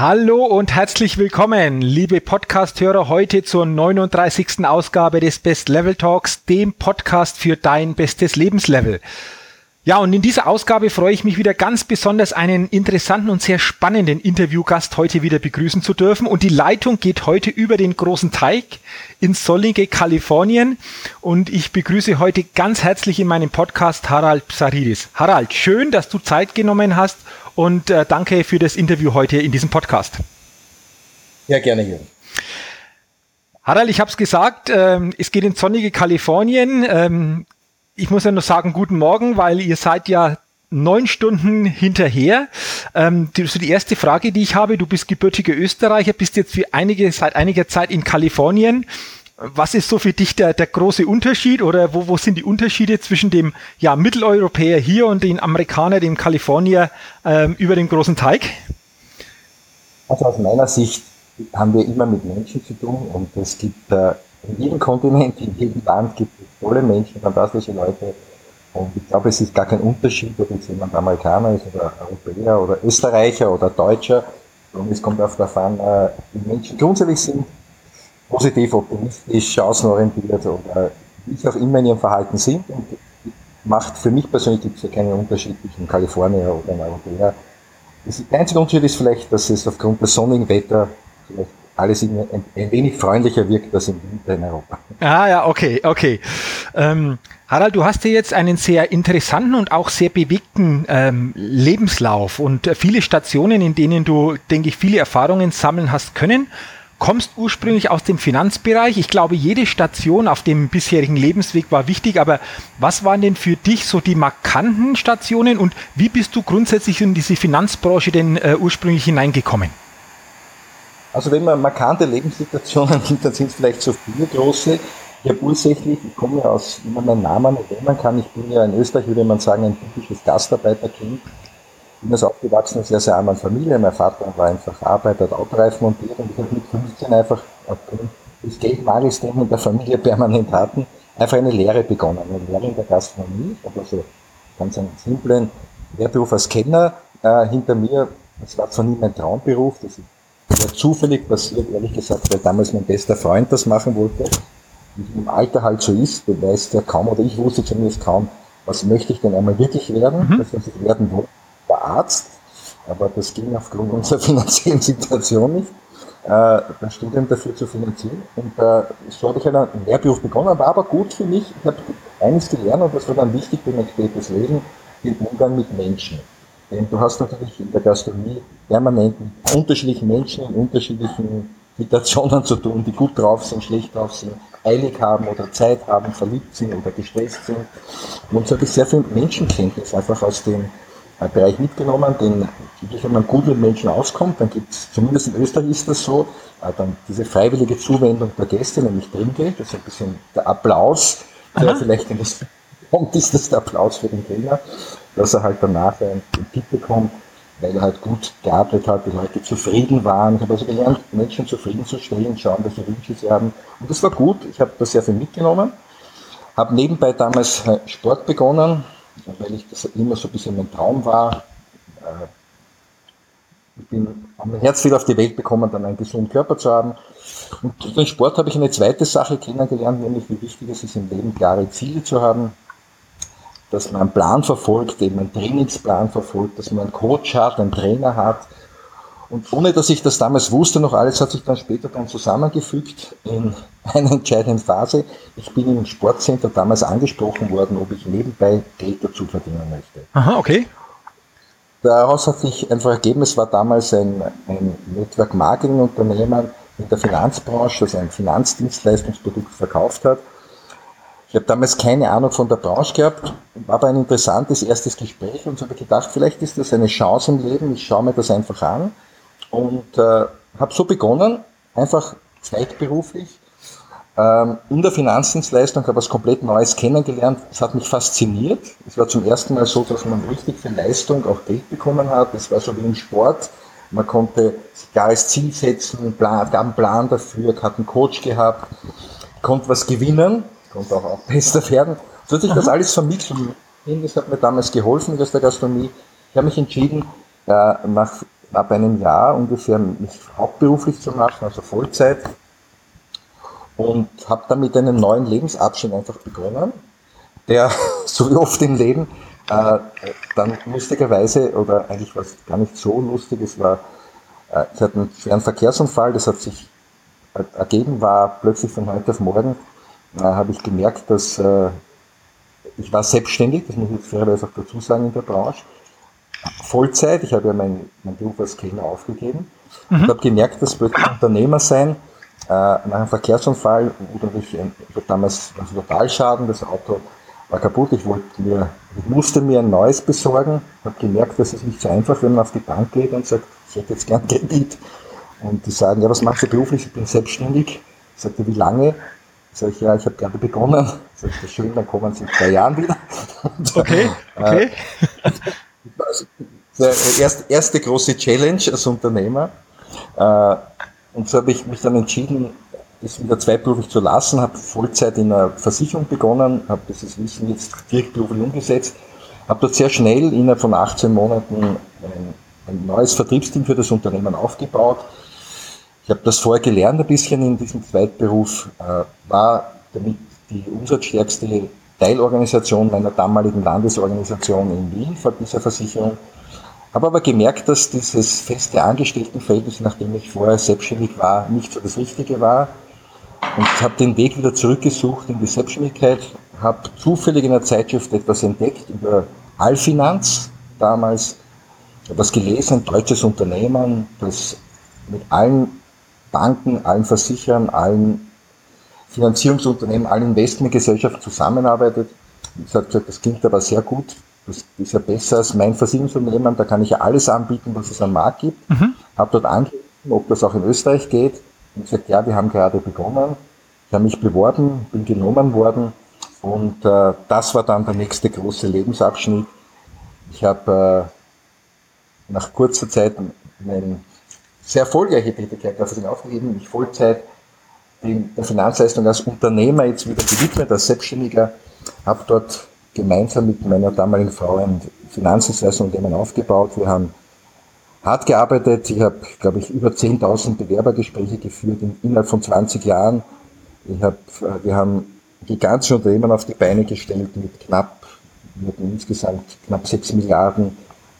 Hallo und herzlich willkommen, liebe Podcast-Hörer, heute zur 39. Ausgabe des Best Level Talks, dem Podcast für dein bestes Lebenslevel. Ja, und in dieser Ausgabe freue ich mich wieder ganz besonders, einen interessanten und sehr spannenden Interviewgast heute wieder begrüßen zu dürfen. Und die Leitung geht heute über den großen Teig in Sollinge, Kalifornien. Und ich begrüße heute ganz herzlich in meinem Podcast Harald Psaridis. Harald, schön, dass du Zeit genommen hast und äh, danke für das Interview heute in diesem Podcast. Ja, gerne, Jürgen. Harald, ich habe es gesagt, ähm, es geht in sonnige Kalifornien. Ähm, ich muss ja nur sagen, guten Morgen, weil ihr seid ja neun Stunden hinterher. Ähm, die, so die erste Frage, die ich habe, du bist gebürtiger Österreicher, bist jetzt für einige, seit einiger Zeit in Kalifornien. Was ist so für dich der, der große Unterschied oder wo, wo sind die Unterschiede zwischen dem ja, Mitteleuropäer hier und dem Amerikaner, dem Kalifornier ähm, über den großen Teig? Also aus meiner Sicht haben wir immer mit Menschen zu tun und es gibt äh, in jedem Kontinent, in jedem Land gibt es tolle Menschen, fantastische Leute. Und ich glaube, es ist gar kein Unterschied, ob jetzt jemand Amerikaner ist oder Europäer oder Österreicher oder Deutscher. Und es kommt auf darauf an, äh, wie Menschen grundsätzlich sind positiv, optimistisch, chancenorientiert oder wie auch immer in ihrem Verhalten sind. Und macht für mich persönlich gibt es ja keinen Unterschied zwischen Kalifornier oder einem Europäer. Der einzige Unterschied ist vielleicht, dass es aufgrund des sonnigen Wetter vielleicht alles ein, ein, wenig freundlicher wirkt als im Winter in Europa. Ah ja, okay, okay. Ähm, Harald, du hast ja jetzt einen sehr interessanten und auch sehr bewegten ähm, Lebenslauf und äh, viele Stationen, in denen du, denke ich, viele Erfahrungen sammeln hast können kommst ursprünglich aus dem Finanzbereich. Ich glaube, jede Station auf dem bisherigen Lebensweg war wichtig, aber was waren denn für dich so die markanten Stationen und wie bist du grundsätzlich in diese Finanzbranche denn äh, ursprünglich hineingekommen? Also wenn man markante Lebenssituationen nimmt, dann sind es vielleicht so viele große. Ich habe ursächlich, ich komme ja aus, wie man meinen Namen erwähnen kann, ich bin ja in Österreich, würde man sagen, ein typisches Gastarbeiterkind bin das aufgewachsen sehr, sehr armen Familie. Mein Vater war einfach Arbeiter, hat Autoreifen montiert und ich habe mit 15 einfach aufgrund des Geldmangels, den wir in der Familie permanent hatten, einfach eine Lehre begonnen. Eine Lehre in der Gastronomie. Ich habe also ganz einen simplen Lehrberuf als Kenner äh, hinter mir. Das war zwar nie mein Traumberuf, das ist zufällig passiert, ehrlich gesagt, weil damals mein bester Freund das machen wollte. Wie im Alter halt so ist, du weißt ja kaum, oder ich wusste zumindest kaum, was möchte ich denn einmal wirklich werden, mhm. das, was ich werden wollte war Arzt, aber das ging aufgrund unserer finanziellen Situation nicht, äh, das Studium dafür zu finanzieren. Und äh, so habe ich einen Lehrberuf begonnen, war aber gut für mich. Ich habe eines gelernt und das war dann wichtig für mein spätes Leben, den Umgang mit Menschen. Denn du hast natürlich in der Gastronomie permanent mit unterschiedlichen Menschen in unterschiedlichen Situationen zu tun, die gut drauf sind, schlecht drauf sind, eilig haben oder Zeit haben, verliebt sind oder gestresst sind. Und so habe ich sehr viel Menschenkenntnis einfach aus dem Bereich mitgenommen, den wirklich, wenn man gut mit Menschen auskommt, dann gibt es, zumindest in Österreich ist das so, äh, dann diese freiwillige Zuwendung der Gäste, nämlich Trinkgeld, das ist ein bisschen der Applaus, der Aha. vielleicht in das kommt, ist das der Applaus für den Trainer, dass er halt danach einen Tipp bekommt, weil er halt gut gearbeitet hat, die Leute zufrieden waren. Ich habe also gelernt, Menschen zufriedenzustellen, schauen, welche Wünsche sie haben. Und das war gut, ich habe da sehr viel mitgenommen. Habe nebenbei damals äh, Sport begonnen, weil ich das immer so ein bisschen mein Traum war. Äh, ich bin mein Herz wieder auf die Welt bekommen, dann einen gesunden Körper zu haben. Und durch den Sport habe ich eine zweite Sache kennengelernt, nämlich wie wichtig es ist, im Leben klare Ziele zu haben, dass man einen Plan verfolgt, eben einen Trainingsplan verfolgt, dass man einen Coach hat, einen Trainer hat, und ohne dass ich das damals wusste, noch alles hat sich dann später dann zusammengefügt in einer entscheidenden Phase. Ich bin im Sportcenter damals angesprochen worden, ob ich nebenbei Geld dazu verdienen möchte. Aha, okay. Daraus hat sich einfach ergeben, es war damals ein, ein Network Marketing Unternehmen in der Finanzbranche, das ein Finanzdienstleistungsprodukt verkauft hat. Ich habe damals keine Ahnung von der Branche gehabt, war aber ein interessantes erstes Gespräch und so habe ich gedacht, vielleicht ist das eine Chance im Leben, ich schaue mir das einfach an und äh, habe so begonnen, einfach zweitberuflich in der Finanzdienstleistung, habe was komplett Neues kennengelernt. Es hat mich fasziniert. Es war zum ersten Mal so, dass man richtig für Leistung auch Geld bekommen hat. Es war so wie im Sport. Man konnte sich klares Ziel setzen, plan, gab einen Plan dafür, hat einen Coach gehabt, konnte was gewinnen konnte auch, auch besser werden. So hat sich das alles vermitteln. Das hat mir damals geholfen aus der Gastronomie. Ich habe mich entschieden, äh, nach ab einem Jahr ungefähr mich hauptberuflich zu machen, also Vollzeit. Und habe damit einen neuen Lebensabschnitt einfach begonnen, der, so wie oft im Leben, äh, dann lustigerweise, oder eigentlich war es gar nicht so lustig, es war, äh, ich hatte einen schweren Verkehrsunfall, das hat sich ergeben, war plötzlich von heute auf morgen äh, habe ich gemerkt, dass äh, ich war selbstständig, das muss ich jetzt fairerweise auch dazu sagen in der Branche, Vollzeit, ich habe ja meinen mein Beruf als Kellner aufgegeben mhm. und habe gemerkt, dass plötzlich Unternehmer sein, äh, nach einem Verkehrsunfall oder ich, ich damals also Totalschaden, das Auto war kaputt, ich wollte mir, ich musste mir ein neues besorgen, habe gemerkt, dass es nicht so einfach, wenn man auf die Bank geht und sagt, ich hätte jetzt gern Kredit. Und die sagen, ja, was machst du beruflich? Ich bin selbstständig. Ich sagte, wie lange? Sag ich, ja, ich habe gerade begonnen. Sag ich, das schön, dann kommen Sie in zwei Jahren wieder. Okay, okay. Äh, erste, erste große Challenge als Unternehmer. Und so habe ich mich dann entschieden, das wieder zweiberuflich zu lassen, habe Vollzeit in einer Versicherung begonnen, habe dieses Wissen jetzt direkt beruflich umgesetzt, habe dort sehr schnell innerhalb von 18 Monaten ein, ein neues Vertriebsteam für das Unternehmen aufgebaut, ich habe das vorher gelernt ein bisschen in diesem Zweitberuf, äh, war damit die umsatzstärkste Teilorganisation meiner damaligen Landesorganisation in Wien dieser Versicherung. Habe aber gemerkt, dass dieses feste Angestelltenverhältnis, nachdem ich vorher selbstständig war, nicht so das Richtige war. Und habe den Weg wieder zurückgesucht in die Selbstständigkeit, habe zufällig in der Zeitschrift etwas entdeckt über Allfinanz, damals etwas gelesen, ein deutsches Unternehmen, das mit allen Banken, allen Versicherern, allen Finanzierungsunternehmen, allen Investmentgesellschaften zusammenarbeitet. Ich habe gesagt, das klingt aber sehr gut. Das ist ja besser als mein Versicherungsunternehmen. Da kann ich ja alles anbieten, was es am Markt gibt. Mhm. Habe dort angegeben, ob das auch in Österreich geht. Und gesagt, ja, wir haben gerade begonnen. Ich habe mich beworben, bin genommen worden. Und äh, das war dann der nächste große Lebensabschnitt. Ich habe äh, nach kurzer Zeit mein sehr erfolgreiche Tätigkeit dafür aufgegeben, mich Vollzeit der Finanzleistung als Unternehmer jetzt wieder gewidmet, als Selbstständiger, habe dort gemeinsam mit meiner damaligen Frau ein Finanzdienstleistungsunternehmen aufgebaut. Wir haben hart gearbeitet. Ich habe, glaube ich, über 10.000 Bewerbergespräche geführt in, innerhalb von 20 Jahren. Ich hab, äh, wir haben gigantische Unternehmen auf die Beine gestellt mit knapp, hatten insgesamt knapp 6 Milliarden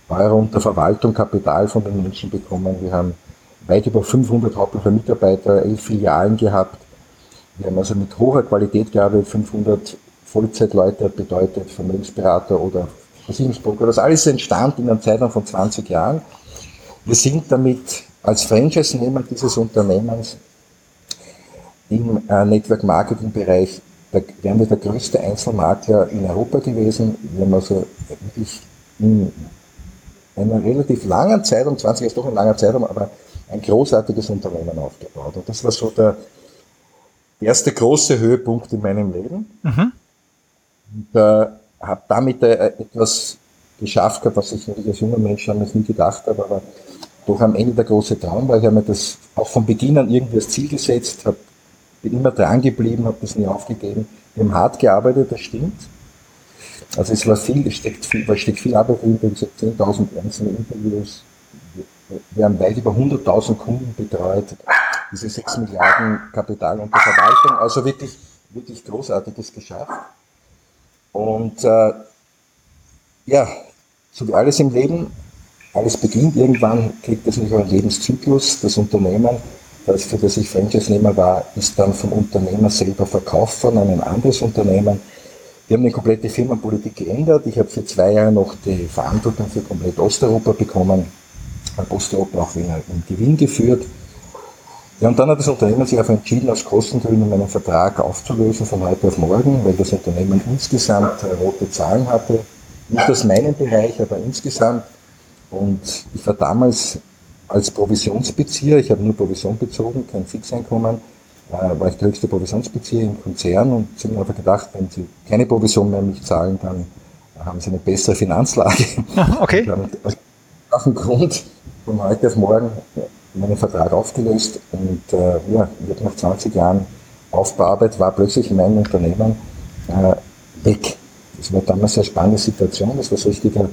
Euro unter Verwaltung, Kapital von den Menschen bekommen. Wir haben weit über 500 hauptberufliche Mitarbeiter, elf Filialen gehabt. Wir haben also mit hoher Qualität gearbeitet, 500 Vollzeitleute bedeutet, Vermögensberater oder Versicherungsbroker. Das alles entstand in einem Zeitraum von 20 Jahren. Wir sind damit als Franchise-Nehmer dieses Unternehmens im äh, Network Marketing Bereich, da wären wir der größte Einzelmakler in Europa gewesen. Wir haben also wirklich in einer relativ langen Zeitraum, 20 ist doch ein langer Zeitraum, aber ein großartiges Unternehmen aufgebaut. Und das war so der erste große Höhepunkt in meinem Leben. Mhm. Und äh, habe damit äh, etwas geschafft gehabt, was ich als junger Mensch damals nie gedacht habe, aber doch am Ende der große Traum war. Ich habe mir das auch von Beginn an irgendwie als Ziel gesetzt, hab, bin immer dran geblieben, habe das nie aufgegeben. Wir haben hart gearbeitet, das stimmt. Also es war viel, es steckt viel, da steckt viel Arbeit drin, 10.000 einzelne Interviews, wir haben weit über 100.000 Kunden betreut, diese 6 Milliarden Kapital unter Verwaltung, also wirklich, wirklich Großartiges geschafft. Und äh, ja, so wie alles im Leben, alles beginnt, irgendwann kriegt es nicht einen Lebenszyklus, das Unternehmen, das für das ich Franchise-Nehmer war, ist dann vom Unternehmer selber verkauft worden an ein anderes Unternehmen. Wir haben eine komplette Firmenpolitik geändert. Ich habe für zwei Jahre noch die Verantwortung für komplett Osteuropa bekommen. Posteuropa auch wieder in Gewinn geführt. Ja, und dann hat das Unternehmen sich einfach entschieden, aus Kostengründen meinen Vertrag aufzulösen von heute auf morgen, weil das Unternehmen insgesamt äh, rote Zahlen hatte. Nicht aus meinem Bereich, aber insgesamt. Und ich war damals als Provisionsbezieher, ich habe nur Provision bezogen, kein Fixeinkommen, äh, war ich der höchste Provisionsbezieher im Konzern und sie haben einfach gedacht, wenn sie keine Provision mehr mich zahlen, dann haben sie eine bessere Finanzlage. Okay. Aus dem Grund von heute auf morgen meinen Vertrag aufgelöst und äh, ja, ich nach 20 Jahren Aufbauarbeit war plötzlich in meinem Unternehmen äh, weg. Das war damals eine spannende Situation, das war so richtiger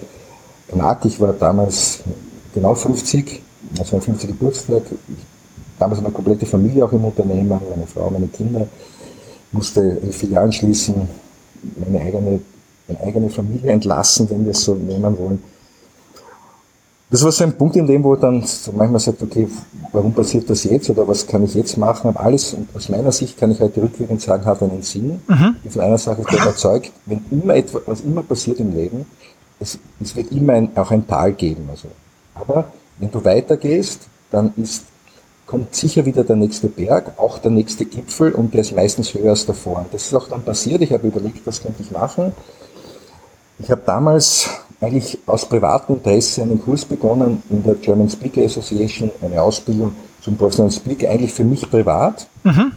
Knack. Ich war damals genau 50, also mein 50. Geburtstag. Damals eine komplette Familie auch im Unternehmen, meine Frau, meine Kinder. Musste Filialen schließen, meine eigene, meine eigene Familie entlassen, wenn wir es so nehmen wollen das war so ein Punkt im Leben, wo dann manchmal sagt, okay, warum passiert das jetzt oder was kann ich jetzt machen? Aber alles, und aus meiner Sicht kann ich heute rückwirkend sagen, hat einen Sinn. Mhm. Ich von einer Sache bin überzeugt, wenn immer etwas, was immer passiert im Leben, es, es wird immer ein, auch ein Tal geben. Also. Aber wenn du weitergehst, dann ist, kommt sicher wieder der nächste Berg, auch der nächste Gipfel und der ist meistens höher als davor. Und das ist auch dann passiert. Ich habe überlegt, was könnte ich machen. Ich habe damals eigentlich aus privatem Interesse einen Kurs begonnen in der German Speaker Association, eine Ausbildung zum Professional Speaker, eigentlich für mich privat. Mhm.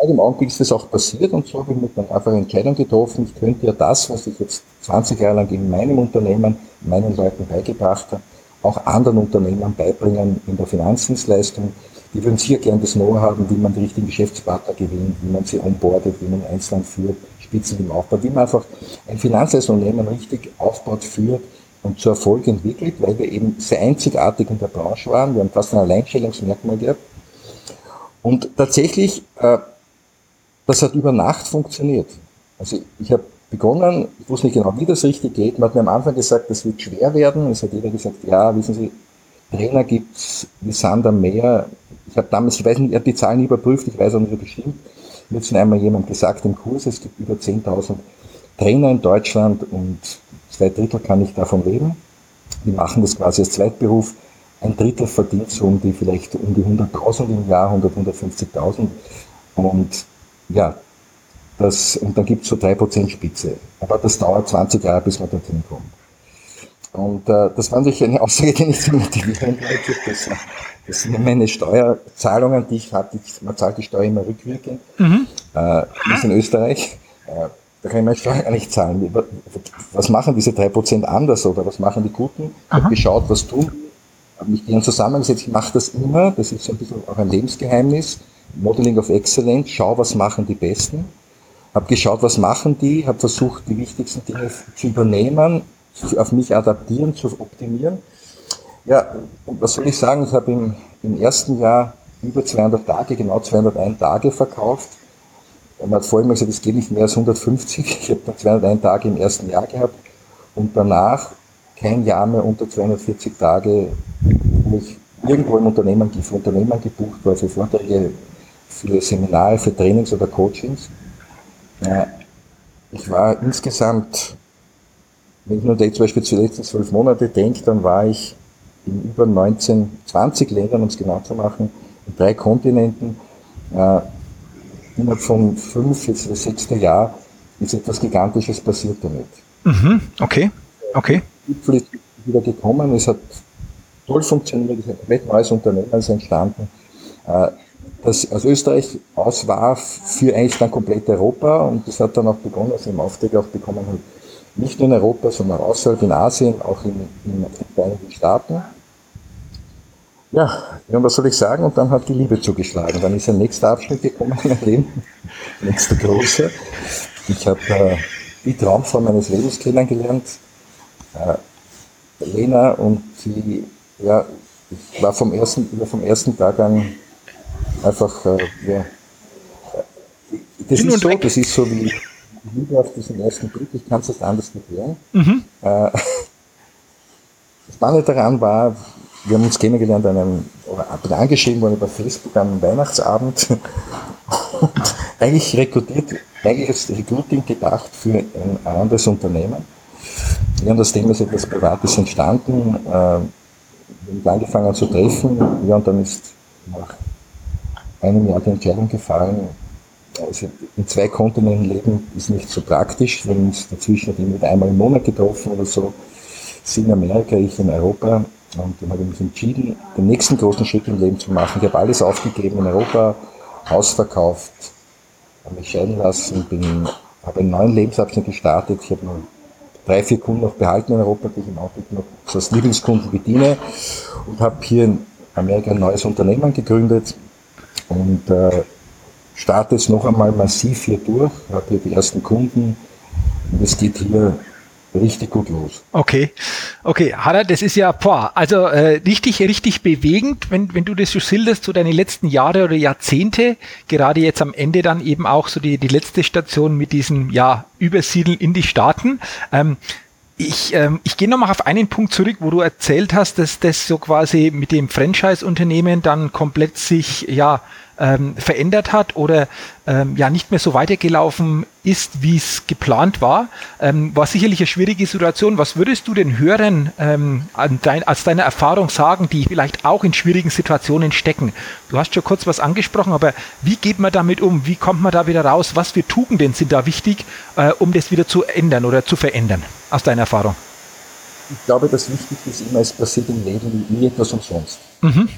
Bei dem Augenblick ist das auch passiert und so habe ich mir dann einfach eine Entscheidung getroffen, ich könnte ja das, was ich jetzt 20 Jahre lang in meinem Unternehmen, meinen Leuten beigebracht habe, auch anderen Unternehmern beibringen in der Finanzdienstleistung. Die würden sicher gern das Know-how haben, wie man die richtigen Geschäftspartner gewinnt, wie man sie onboardet, wie man Einzelland führt, Spitzen im Aufbau, wie man einfach ein Finanzunternehmen richtig aufbaut, führt und zu Erfolg entwickelt, weil wir eben sehr einzigartig in der Branche waren. Wir haben fast ein Alleinstellungsmerkmal gehabt. Und tatsächlich, äh, das hat über Nacht funktioniert. Also ich habe begonnen, ich wusste nicht genau, wie das richtig geht. Man hat mir am Anfang gesagt, das wird schwer werden. Es hat jeder gesagt, ja, wissen Sie, Trainer gibt's wie Sand am Meer. Ich habe damals, ich weiß nicht, ich habe die Zahlen überprüft, ich weiß auch nicht, ob das stimmt. Mir hat schon einmal jemand gesagt im Kurs, es gibt über 10.000 Trainer in Deutschland und zwei Drittel kann ich davon leben. Die machen das quasi als Zweitberuf. Ein Drittel verdient so um die vielleicht um die 100.000 im Jahr, 100, 150.000. Und ja, das, und dann gibt es so 3% Spitze. Aber das dauert 20 Jahre, bis man dorthin kommt. Und äh, das war natürlich eine Aussage, die nicht zu motivieren das, das sind meine Steuerzahlungen, die ich habe. Man zahlt die Steuer immer rückwirkend. Mhm. Äh, ist in Österreich. Äh, da kann ich meine Steuer gar nicht zahlen. Was machen diese drei Prozent anders oder was machen die Guten? Ich habe geschaut, was tun. Habe mich gern zusammengesetzt. Ich mache das immer. Das ist so ein bisschen auch ein Lebensgeheimnis. Modeling of Excellence. Schau, was machen die Besten. Habe geschaut, was machen die. Habe versucht, die wichtigsten Dinge zu übernehmen, auf mich adaptieren, zu optimieren. Ja, was soll ich sagen? Ich habe im, im ersten Jahr über 200 Tage, genau 201 Tage verkauft. Man hat vorhin gesagt, es geht nicht mehr als 150. Ich habe dann 201 Tage im ersten Jahr gehabt und danach kein Jahr mehr unter 240 Tage, wo ich irgendwo im Unternehmen, für Unternehmen gebucht war, für Vorträge, für Seminare, für Trainings oder Coachings. Ich war insgesamt, wenn ich nur zum Beispiel zu den letzten zwölf Monate denke, dann war ich in über 19, 20 Ländern, um es genau zu machen, in drei Kontinenten. Äh, innerhalb von fünf, jetzt das sechste Jahr, ist etwas Gigantisches passiert damit. Mhm, okay, okay. Der Gipfel ist wieder gekommen, es hat toll funktioniert, es ist ein komplett neues Unternehmen ist entstanden, äh, das aus Österreich aus war für eigentlich dann komplett Europa und das hat dann auch begonnen, also im Auftrag auch bekommen hat, nicht nur in Europa, sondern außerhalb in Asien, auch in, in, in den Vereinigten Staaten. Ja, und was soll ich sagen? Und dann hat die Liebe zugeschlagen. Dann ist ein nächster Abschnitt gekommen in meinem Leben, nächster große. Ich habe äh, die Traumfrau meines Lebens kennengelernt, äh, Lena, und sie, ja, ich war vom ersten, vom ersten Tag an einfach, äh, ja, das ist so, das ist so wie Liebe auf diesen ersten Blick, ich kann es nicht anders erklären. Mhm. Äh, das Spannende daran war, wir haben uns kennengelernt an einem, oder bin angeschrieben worden über Facebook einem Weihnachtsabend und eigentlich rekrutiert, eigentlich ist Recruiting gedacht für ein anderes Unternehmen. Wir haben das Thema ist etwas Privates entstanden, äh, wir haben angefangen zu treffen, ja, und dann ist nach einem Jahr die Entscheidung gefallen, also in zwei Kontinenten leben ist nicht so praktisch. Wir haben uns dazwischen mit einmal im Monat getroffen oder so. Sie in Amerika, ich in Europa. Und dann habe ich mich entschieden, den nächsten großen Schritt im Leben zu machen. Ich habe alles aufgegeben in Europa, Haus verkauft, habe mich scheiden lassen, bin, habe einen neuen Lebensabschnitt gestartet. Ich habe noch drei, vier Kunden noch behalten in Europa, die ich im Augenblick noch als Lieblingskunden bediene und habe hier in Amerika ein neues Unternehmen gegründet und äh, starte jetzt noch einmal massiv hier durch, habe hier die ersten Kunden und es geht hier richtig gut los. Okay, okay, Hanna, das ist ja, boah, also äh, richtig, richtig bewegend, wenn, wenn du das so schilderst, so deine letzten Jahre oder Jahrzehnte, gerade jetzt am Ende dann eben auch so die, die letzte Station mit diesem, ja, Übersiedeln in die Staaten. Ähm, ich, ähm, ich gehe nochmal auf einen Punkt zurück, wo du erzählt hast, dass das so quasi mit dem Franchise-Unternehmen dann komplett sich ja ähm, verändert hat oder ähm, ja nicht mehr so weitergelaufen ist, wie es geplant war. Ähm, war sicherlich eine schwierige Situation. Was würdest du den Hörern ähm, an dein, als deiner Erfahrung sagen, die vielleicht auch in schwierigen Situationen stecken? Du hast schon kurz was angesprochen, aber wie geht man damit um? Wie kommt man da wieder raus? Was für Tugenden sind da wichtig, äh, um das wieder zu ändern oder zu verändern, aus deiner Erfahrung? Ich glaube, das Wichtigste ist immer, es passiert im Leben nie etwas umsonst. Mhm.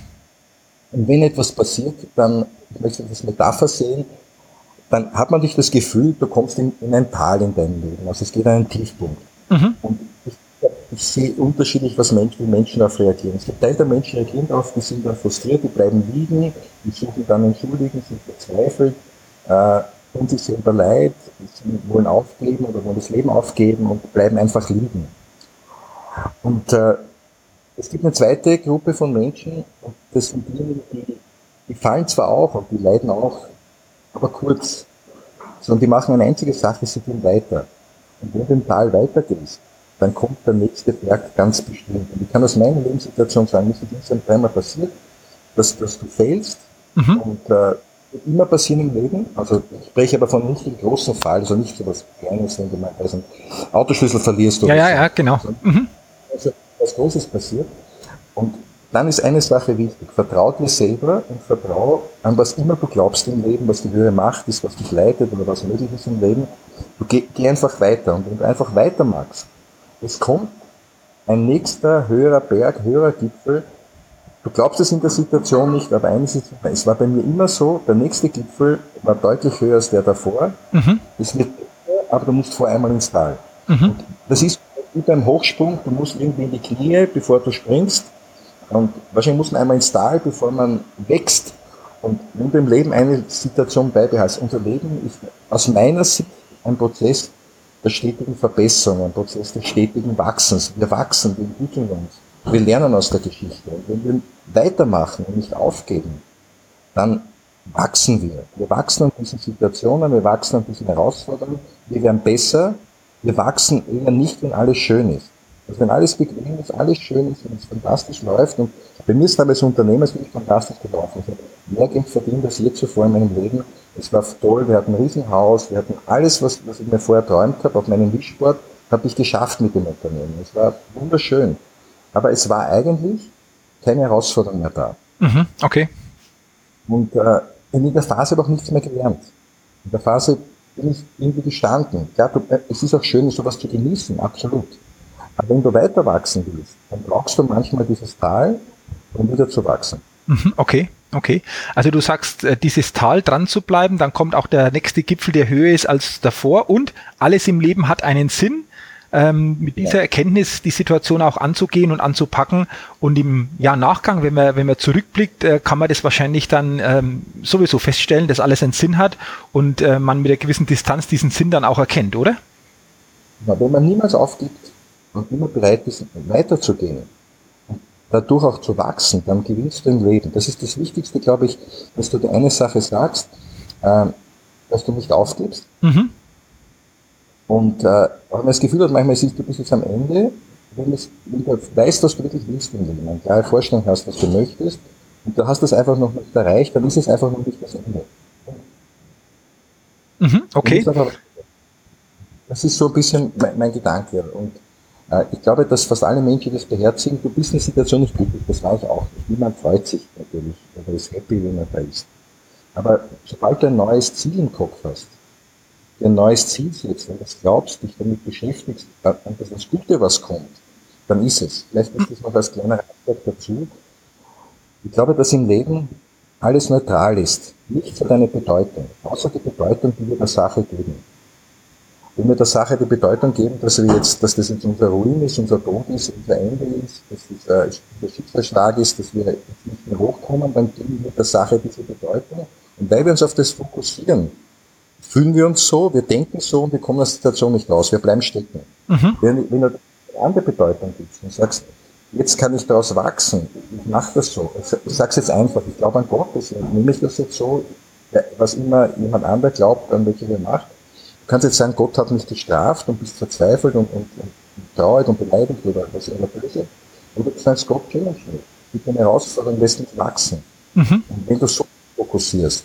Und wenn etwas passiert, dann, ich möchte das Metapher sehen, dann hat man nicht das Gefühl, du kommst in, in ein Tal in deinem Leben. Also es geht an einen Tiefpunkt. Mhm. Und ich, ich, sehe unterschiedlich, was Menschen, wie Menschen darauf reagieren. Es gibt Teil der Menschen reagieren darauf, die sind dann frustriert, die bleiben liegen, die suchen dann Entschuldigen, sind verzweifelt, äh, tun sich selber leid, sie wollen aufgeben oder wollen das Leben aufgeben und bleiben einfach liegen. Und äh, es gibt eine zweite Gruppe von Menschen, und das sind diejenigen, die, die fallen zwar auch und die leiden auch, aber kurz. Sondern die machen eine einzige Sache, sie gehen weiter. Und wenn du im Tal weitergehst, dann kommt der nächste Berg ganz bestimmt. Und ich kann aus meiner Lebenssituation sagen, mir ist das dreimal passiert, dass, dass du fällst mhm. und äh, wird immer passieren im Leben. Also ich spreche aber von nicht dem großen Fall, also nicht so was Kleines, wenn du mal also einen Autoschlüssel verlierst oder Ja, ja, ja, genau. Also, mhm. also was Großes passiert. Und dann ist eine Sache wichtig. Vertrau dir selber und vertrau an was immer du glaubst im Leben, was die höhere Macht ist, was dich leitet oder was möglich ist im Leben. Du geh, geh einfach weiter. Und wenn du einfach weiter magst, es kommt ein nächster höherer Berg, höherer Gipfel. Du glaubst es in der Situation nicht, aber eines ist, es war bei mir immer so, der nächste Gipfel war deutlich höher als der davor. Mhm. Es wird aber du musst vor einmal ins Tal. Mhm. das ist wie beim Hochsprung, du musst irgendwie in die Knie, bevor du springst. Und wahrscheinlich muss man einmal ins Tal, bevor man wächst. Und wenn du im Leben eine Situation beibehältst, unser Leben ist aus meiner Sicht ein Prozess der stetigen Verbesserung, ein Prozess des stetigen Wachsens. Wir wachsen, wir entwickeln uns. Wir lernen aus der Geschichte. Und wenn wir weitermachen und nicht aufgeben, dann wachsen wir. Wir wachsen an diesen Situationen, wir wachsen an diesen Herausforderungen, wir werden besser, wir wachsen eher nicht, wenn alles schön ist. Also wenn alles bequem ist, alles schön ist, wenn es fantastisch läuft und bei mir ist aber als Unternehmer es wirklich fantastisch gelaufen. Ich habe mehr Geld verdient als je zuvor in meinem Leben. Es war toll, wir hatten ein Riesenhaus, wir hatten alles, was, was ich mir vorher träumt habe, auf meinem Wischsport, habe ich geschafft mit dem Unternehmen. Es war wunderschön. Aber es war eigentlich keine Herausforderung mehr da. Mhm, okay. Und äh, in der Phase habe ich auch nichts mehr gelernt. In der Phase bin ich irgendwie gestanden. Ja, du, äh, es ist auch schön, sowas zu genießen, absolut. Aber wenn du weiter wachsen willst, dann brauchst du manchmal dieses Tal, um wieder zu wachsen. Mhm, okay. Okay, also du sagst, äh, dieses Tal dran zu bleiben, dann kommt auch der nächste Gipfel, der höher ist als davor und alles im Leben hat einen Sinn ähm, mit dieser ja. Erkenntnis die Situation auch anzugehen und anzupacken. Und im ja, Nachgang, wenn man, wenn man zurückblickt, äh, kann man das wahrscheinlich dann ähm, sowieso feststellen, dass alles einen Sinn hat und äh, man mit einer gewissen Distanz diesen Sinn dann auch erkennt, oder? Ja, wenn man niemals aufgibt und immer bereit ist, weiterzugehen und dadurch auch zu wachsen, dann gewinnst du im Leben. Das ist das Wichtigste, glaube ich, dass du dir eine Sache sagst, äh, dass du nicht aufgibst. Mhm und äh, wenn man das Gefühl hat, manchmal siehst du bis jetzt am Ende, wenn, es, wenn du weißt, was du wirklich willst im Leben, eine klare Vorstellung hast, was du möchtest, und du hast das einfach noch nicht erreicht, dann ist es einfach noch nicht das Ende. Mhm, okay. Das ist so ein bisschen mein, mein Gedanke. Und äh, ich glaube, dass fast alle Menschen das beherzigen. Du bist in der Situation nicht glücklich, das war ich auch nicht. Niemand freut sich natürlich, oder ist happy, wenn er da ist. Aber sobald du ein neues Ziel im Kopf hast, ein neues Ziel setzt, wenn du das glaubst, dich damit beschäftigst, an das das Gute, was kommt, dann ist es. Vielleicht ist das noch als kleiner Ratschlag dazu. Ich glaube, dass im Leben alles neutral ist. Nichts hat eine Bedeutung, außer die Bedeutung, die wir der Sache geben. Wenn wir der Sache die Bedeutung geben, dass wir jetzt, dass das jetzt unser Ruin ist, unser Tod ist, unser Ende ist, dass das äh, der Schicksalsschlag ist, dass wir nicht mehr hochkommen, dann geben wir der Sache diese Bedeutung. Und weil wir uns auf das fokussieren, fühlen wir uns so, wir denken so und wir kommen aus der Situation nicht raus. Wir bleiben stecken. Mhm. Wenn, wenn du eine andere Bedeutung gibst und sagst, jetzt kann ich daraus wachsen, ich mache das so. Ich sage es jetzt einfach, ich glaube an Gott, deswegen nehme ich das jetzt so, was immer jemand anderer glaubt, an welche er macht. Du kannst jetzt sagen, Gott hat mich gestraft und bist verzweifelt und, und, und traurig und beleidigt oder was immer böse. Oder du sagst, Gott challenge mich. Mit einer Herausforderung lässt mich wachsen. Mhm. Und wenn du so fokussierst,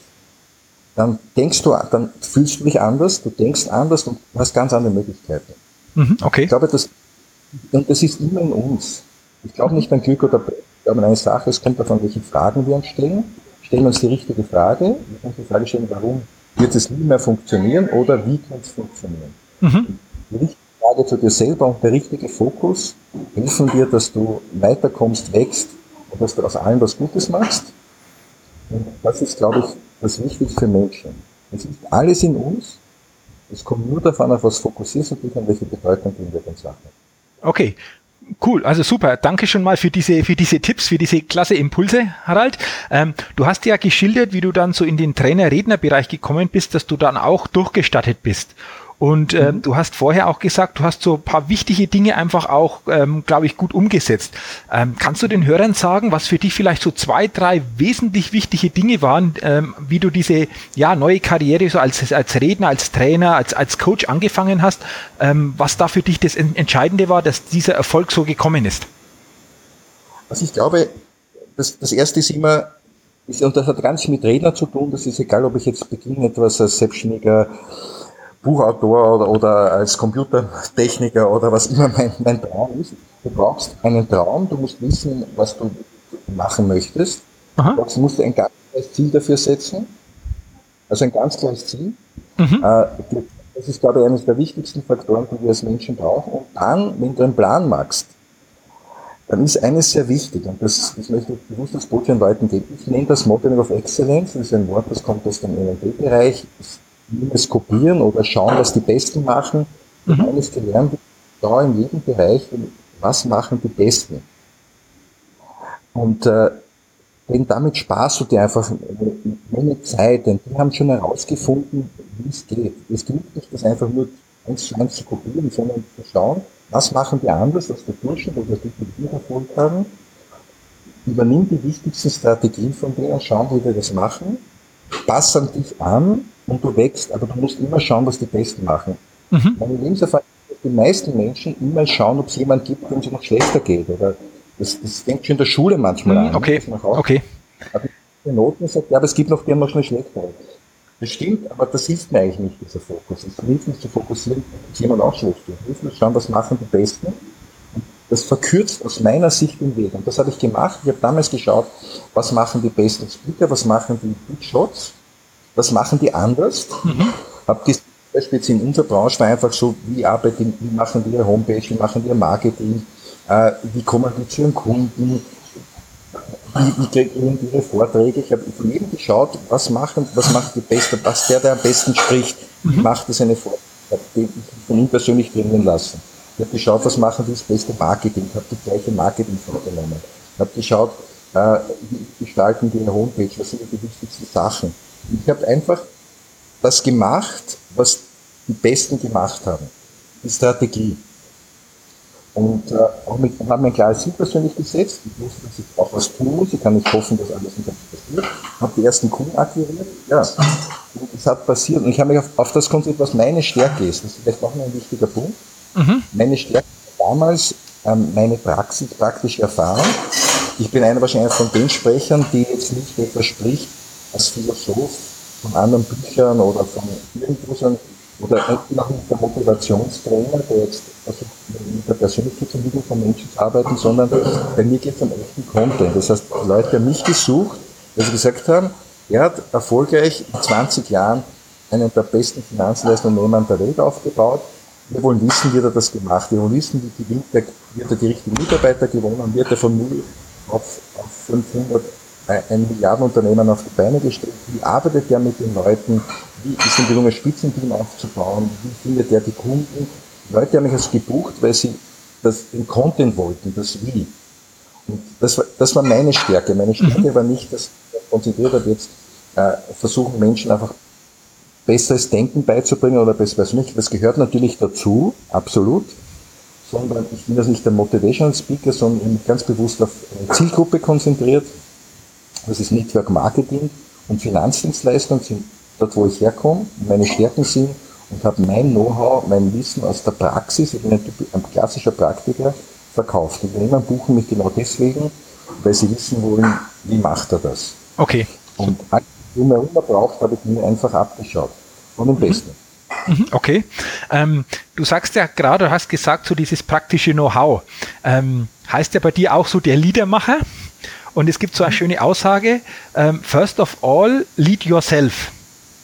dann denkst du, dann fühlst du dich anders, du denkst anders und du hast ganz andere Möglichkeiten. Mhm, okay. Ich glaube, das, und das ist immer in uns. Ich glaube nicht an Glück oder Pech. Ich glaube an eine Sache, es kommt davon, welche Fragen wir uns stellen. Stellen wir uns die richtige Frage. Wir können die Frage stellen, warum wird es nie mehr funktionieren oder wie kann es funktionieren? Mhm. Die richtige Frage zu dir selber und der richtige Fokus helfen dir, dass du weiterkommst, wächst und dass du aus allem was Gutes machst. Und das ist, glaube ich, das Wichtigste für Menschen. Es ist alles in uns. Es kommt nur davon, auf was fokussierst und nicht an welche Bedeutung geben wir den Sachen. Okay. Cool, also super. Danke schon mal für diese, für diese Tipps, für diese klasse Impulse, Harald. Ähm, du hast ja geschildert, wie du dann so in den Trainer-Redner-Bereich gekommen bist, dass du dann auch durchgestattet bist. Und äh, mhm. du hast vorher auch gesagt, du hast so ein paar wichtige Dinge einfach auch, ähm, glaube ich, gut umgesetzt. Ähm, kannst du den Hörern sagen, was für dich vielleicht so zwei, drei wesentlich wichtige Dinge waren, ähm, wie du diese ja, neue Karriere so als, als Redner, als Trainer, als, als Coach angefangen hast, ähm, was da für dich das Entscheidende war, dass dieser Erfolg so gekommen ist? Also ich glaube, das, das erste ist immer, und das hat ganz mit Redner zu tun, das ist egal, ob ich jetzt beginne, etwas als Selbstständiger Buchautor oder, oder als Computertechniker oder was immer mein, mein Traum ist. Du brauchst einen Traum, du musst wissen, was du machen möchtest. Aha. Du musst ein ganz klares Ziel dafür setzen. Also ein ganz klares Ziel. Mhm. Äh, das ist, glaube ich, eines der wichtigsten Faktoren, die wir als Menschen brauchen. Und dann, wenn du einen Plan machst, dann ist eines sehr wichtig, und das, das möchte ich bewusst als Botschaft Leuten geben. Ich nenne das Modeling of Excellence, das ist ein Wort, das kommt aus dem NLP-Bereich es kopieren oder schauen, was die Besten machen. Mhm. Eines gelernt, da in jedem Bereich, was machen die Besten. Und äh, denn damit sparst du dir einfach eine Zeit, denn die haben schon herausgefunden, wie es geht. Es gilt nicht, das einfach nur eins zu eins zu kopieren, sondern zu schauen, was machen die anders als der Durchschnitt oder die, die wir Erfolg haben. Übernimm die wichtigsten Strategien von denen, schauen, wie wir das machen, pass an dich an und du wächst, aber du musst immer schauen, was die Besten machen. Mhm. Meine Lebenserfahrung ist, dass die meisten Menschen immer schauen, ob es jemand gibt, dem es noch schlechter geht. Oder das, das fängt schon in der Schule manchmal mhm, an. Okay, okay. Aber die Noten sagt, ja, aber es gibt noch die noch schnell schlechter. Das stimmt, aber das hilft mir eigentlich nicht, dieser Fokus. Es hilft nicht zu fokussieren, dass jemand auch schlecht geht. Es hilft mir schauen, was machen die Besten. Und das verkürzt aus meiner Sicht den Weg. Und das habe ich gemacht. Ich habe damals geschaut, was machen die besten Speaker, was machen die Big Shots was machen die anders? Mhm. Hab gesehen, speziell in unserer Branche war einfach so, wie arbeiten, wie machen die ihre Homepage, wie machen die ihr Marketing, äh, wie kommen die zu ihren Kunden, wie, wie kreieren die ihre Vorträge. Ich habe von jedem geschaut, was machen, was macht die Beste, was der, der am besten spricht, mhm. macht das eine Vorträge, ich von ihm persönlich trainieren lassen. Ich habe geschaut, was machen die das beste Marketing, habe die gleiche Marketing vorgenommen. Ich habe geschaut, äh, wie gestalten die ihre Homepage, was sind die wichtigsten Sachen. Ich habe einfach das gemacht, was die Besten gemacht haben. Die Strategie. Und äh, auch mit, habe mir ein klares Ziel persönlich gesetzt. Ich wusste, dass ich auch was tun muss. Ich kann nicht hoffen, dass alles nicht passiert. Habe die ersten Kunden akquiriert. Ja. Und das hat passiert. Und ich habe mich auf, auf das konzentriert, was meine Stärke ist. Das ist vielleicht auch noch ein wichtiger Punkt. Mhm. Meine Stärke war damals ähm, meine Praxis, praktische Erfahrung. Ich bin einer wahrscheinlich von den Sprechern, die jetzt nicht etwas spricht, als Philosoph von anderen Büchern oder von irgendwo oder noch nicht der Motivationstrainer, der jetzt versucht, mit der Persönlichkeitsentwicklung von Menschen zu arbeiten, sondern geht es um echten Content. Das heißt, Leute haben mich gesucht, weil sie gesagt haben, Er hat erfolgreich in 20 Jahren einen der besten Finanzleistungsunternehmen der Welt aufgebaut. Wir wollen wissen, wie er das gemacht. Wir wollen wissen, wie, gewinnt er, hat er die richtigen Mitarbeiter gewonnen, hat er von 0 auf, auf 500 ein Milliardenunternehmen auf die Beine gestellt. Wie arbeitet er mit den Leuten? Wie ist ein gelungen, Spitzenteam aufzubauen? Wie findet er die Kunden? Die Leute haben mich also gebucht, weil sie das, den Content wollten, das Wie. Und das war, das war meine Stärke. Meine Stärke mhm. war nicht, dass ich konzentriert habe, jetzt äh, versuchen Menschen einfach besseres Denken beizubringen oder besseres nicht. Das gehört natürlich dazu, absolut. Sondern ich bin das nicht der Motivational Speaker, sondern ganz bewusst auf eine Zielgruppe konzentriert. Das ist Network Marketing und Finanzdienstleistungen sind dort, wo ich herkomme. Meine Stärken sind und habe mein Know-how, mein Wissen aus der Praxis, ich bin ein, ein klassischer Praktiker, verkauft. Unternehmen buchen mich genau deswegen, weil sie wissen wollen, wie macht er das. Okay. Und alles, was man immer braucht, habe ich mir einfach abgeschaut. Von dem mhm. Besten. Mhm, okay. Ähm, du sagst ja gerade, du hast gesagt, so dieses praktische Know-how. Ähm, heißt ja bei dir auch so der Liedermacher? Und es gibt so eine mhm. schöne Aussage, ähm, first of all, lead yourself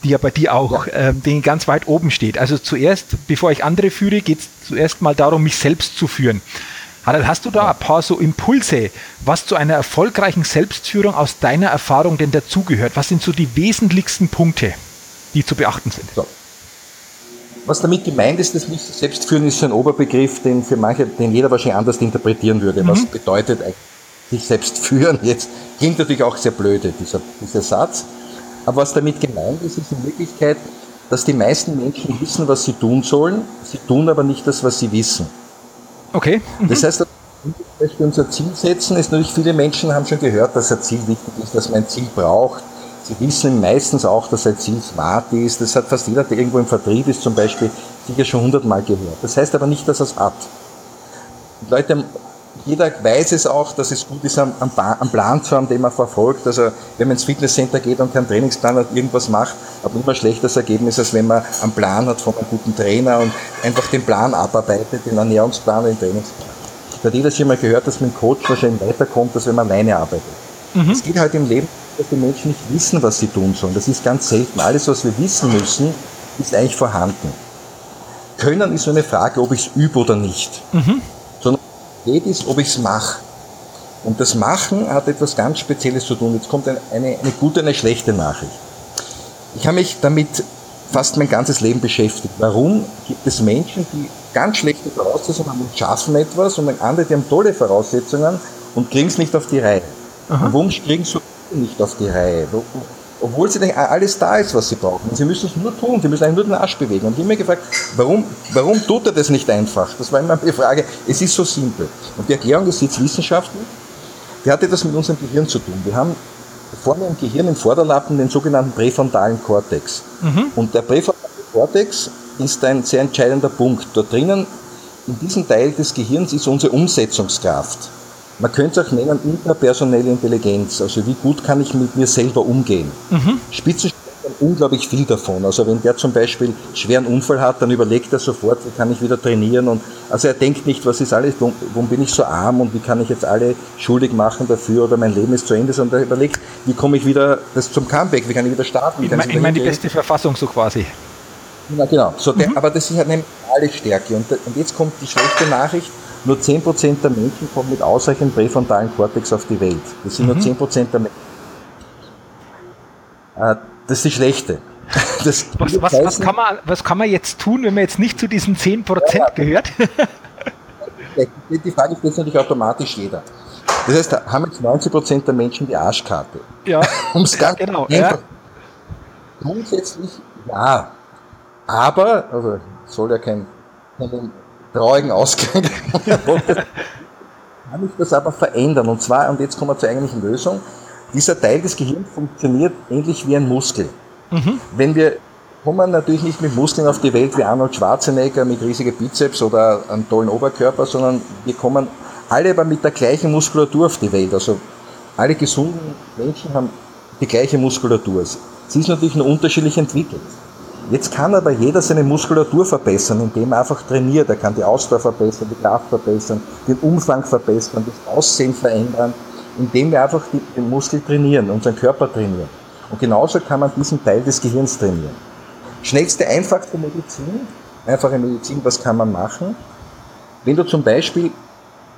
die ja bei dir auch ja. ähm, den ganz weit oben steht. Also zuerst, bevor ich andere führe, geht es zuerst mal darum, mich selbst zu führen. Harald, hast du da ein paar so Impulse, was zu einer erfolgreichen Selbstführung aus deiner Erfahrung denn dazugehört? Was sind so die wesentlichsten Punkte, die zu beachten sind? So. Was damit gemeint ist, das nicht Selbstführen ist so ein Oberbegriff, den für manche, den jeder wahrscheinlich anders interpretieren würde. Mhm. Was bedeutet eigentlich sich selbst führen? Jetzt klingt natürlich auch sehr blöde, dieser, dieser Satz. Aber was damit gemeint ist, ist in Wirklichkeit, dass die meisten Menschen wissen, was sie tun sollen, sie tun aber nicht das, was sie wissen. Okay. Mhm. Das heißt, wenn wir unser Ziel setzen, ist natürlich, viele Menschen haben schon gehört, dass ein Ziel wichtig ist, dass man ein Ziel braucht. Sie wissen meistens auch, dass ein Ziel smart ist. Das hat fast jeder, der irgendwo im Vertrieb ist, zum Beispiel, sicher schon hundertmal gehört. Das heißt aber nicht, dass er es hat. Die Leute jeder weiß es auch, dass es gut ist, einen, Plan zu haben, den man verfolgt. Also wenn man ins Fitnesscenter geht und keinen Trainingsplan hat, irgendwas macht, aber immer schlechteres Ergebnis, als wenn man einen Plan hat von einem guten Trainer und einfach den Plan abarbeitet, den Ernährungsplan, den Trainingsplan. Da hat jeder schon mal gehört, dass man Coach wahrscheinlich weiterkommt, als wenn man alleine arbeitet. Mhm. Es geht halt im Leben, dass die Menschen nicht wissen, was sie tun sollen. Das ist ganz selten. Alles, was wir wissen müssen, ist eigentlich vorhanden. Können ist so eine Frage, ob ich es übe oder nicht. Mhm geht, ist, ob ich es mache. Und das Machen hat etwas ganz Spezielles zu tun. Jetzt kommt eine, eine, eine gute und eine schlechte Nachricht. Ich habe mich damit fast mein ganzes Leben beschäftigt. Warum gibt es Menschen, die ganz schlechte Voraussetzungen haben und schaffen etwas und andere, die haben tolle Voraussetzungen und kriegen es nicht auf die Reihe? Aha. Und warum kriegen sie nicht auf die Reihe? Obwohl sie denken, alles da ist, was sie brauchen. Sie müssen es nur tun, sie müssen eigentlich nur den Arsch bewegen. Und ich habe mir gefragt, warum, warum tut er das nicht einfach? Das war immer die Frage, es ist so simpel. Und die Erklärung ist jetzt wissenschaftlich, die hat etwas mit unserem Gehirn zu tun. Wir haben vorne im Gehirn, im Vorderlappen, den sogenannten präfrontalen Kortex. Mhm. Und der präfrontale Kortex ist ein sehr entscheidender Punkt. Dort drinnen, in diesem Teil des Gehirns, ist unsere Umsetzungskraft. Man könnte es auch nennen interpersonelle Intelligenz. Also wie gut kann ich mit mir selber umgehen. Mhm. Spitzensportler haben unglaublich viel davon. Also wenn der zum Beispiel einen schweren Unfall hat, dann überlegt er sofort, wie kann ich wieder trainieren. Und also er denkt nicht, was ist alles, warum bin ich so arm und wie kann ich jetzt alle schuldig machen dafür oder mein Leben ist zu Ende, sondern er überlegt, wie komme ich wieder das zum Comeback, wie kann ich wieder starten. ich meine, ich mein, die beste Verfassung so quasi. Ja, genau. So, der, mhm. aber das ist halt eine mentale Stärke. Und, und jetzt kommt die schlechte Nachricht nur 10% der Menschen kommen mit ausreichend präfrontalen Kortex auf die Welt. Das sind mhm. nur 10% der Menschen. Äh, das ist die schlechte. Das was, was, was, kann man, was kann man jetzt tun, wenn man jetzt nicht zu diesen 10% ja, gehört? die Frage stellt natürlich automatisch jeder. Das heißt, da haben jetzt 90% der Menschen die Arschkarte. Ja, um es ganz genau. Ja. Grundsätzlich ja. Aber, also soll ja kein, kein traurigen Ausgang. kann ich das aber verändern. Und zwar, und jetzt kommen wir zur eigentlichen Lösung, dieser Teil des Gehirns funktioniert ähnlich wie ein Muskel. Mhm. Wenn wir kommen natürlich nicht mit Muskeln auf die Welt wie Arnold Schwarzenegger mit riesigen Bizeps oder einem tollen Oberkörper, sondern wir kommen alle aber mit der gleichen Muskulatur auf die Welt. Also alle gesunden Menschen haben die gleiche Muskulatur. Sie ist natürlich nur unterschiedlich entwickelt. Jetzt kann aber jeder seine Muskulatur verbessern, indem er einfach trainiert. Er kann die Ausdauer verbessern, die Kraft verbessern, den Umfang verbessern, das Aussehen verändern, indem wir einfach den Muskel trainieren, unseren Körper trainieren. Und genauso kann man diesen Teil des Gehirns trainieren. Schnellste, einfachste Medizin, einfache Medizin, was kann man machen? Wenn du zum Beispiel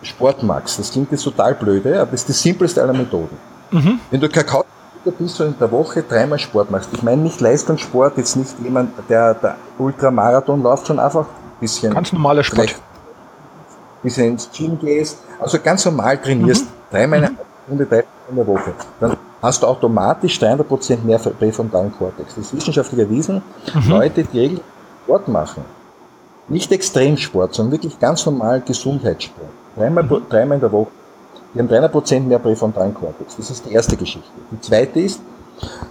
Sport magst, das klingt jetzt total blöde, aber das ist die simpelste aller Methoden. Mhm. Wenn du Kakao bist du in der Woche dreimal Sport machst. Ich meine nicht Leistungssport, jetzt nicht jemand, der, der Ultramarathon läuft, schon einfach ein bisschen. Ganz normaler Sport. Bisschen ins Gym gehst, also ganz normal trainierst, mhm. dreimal eine mhm. Stunde, drei in der Woche. Dann hast du automatisch 300% mehr präfrontalen Kortex. Das ist wissenschaftlich erwiesen. Mhm. Leute, die regelmäßig Sport machen, nicht Extremsport, sondern wirklich ganz normal Gesundheitssport, dreimal, mhm. dreimal in der Woche, die haben 300% mehr präfrontalen Kortex. Das ist die erste Geschichte. Die zweite ist,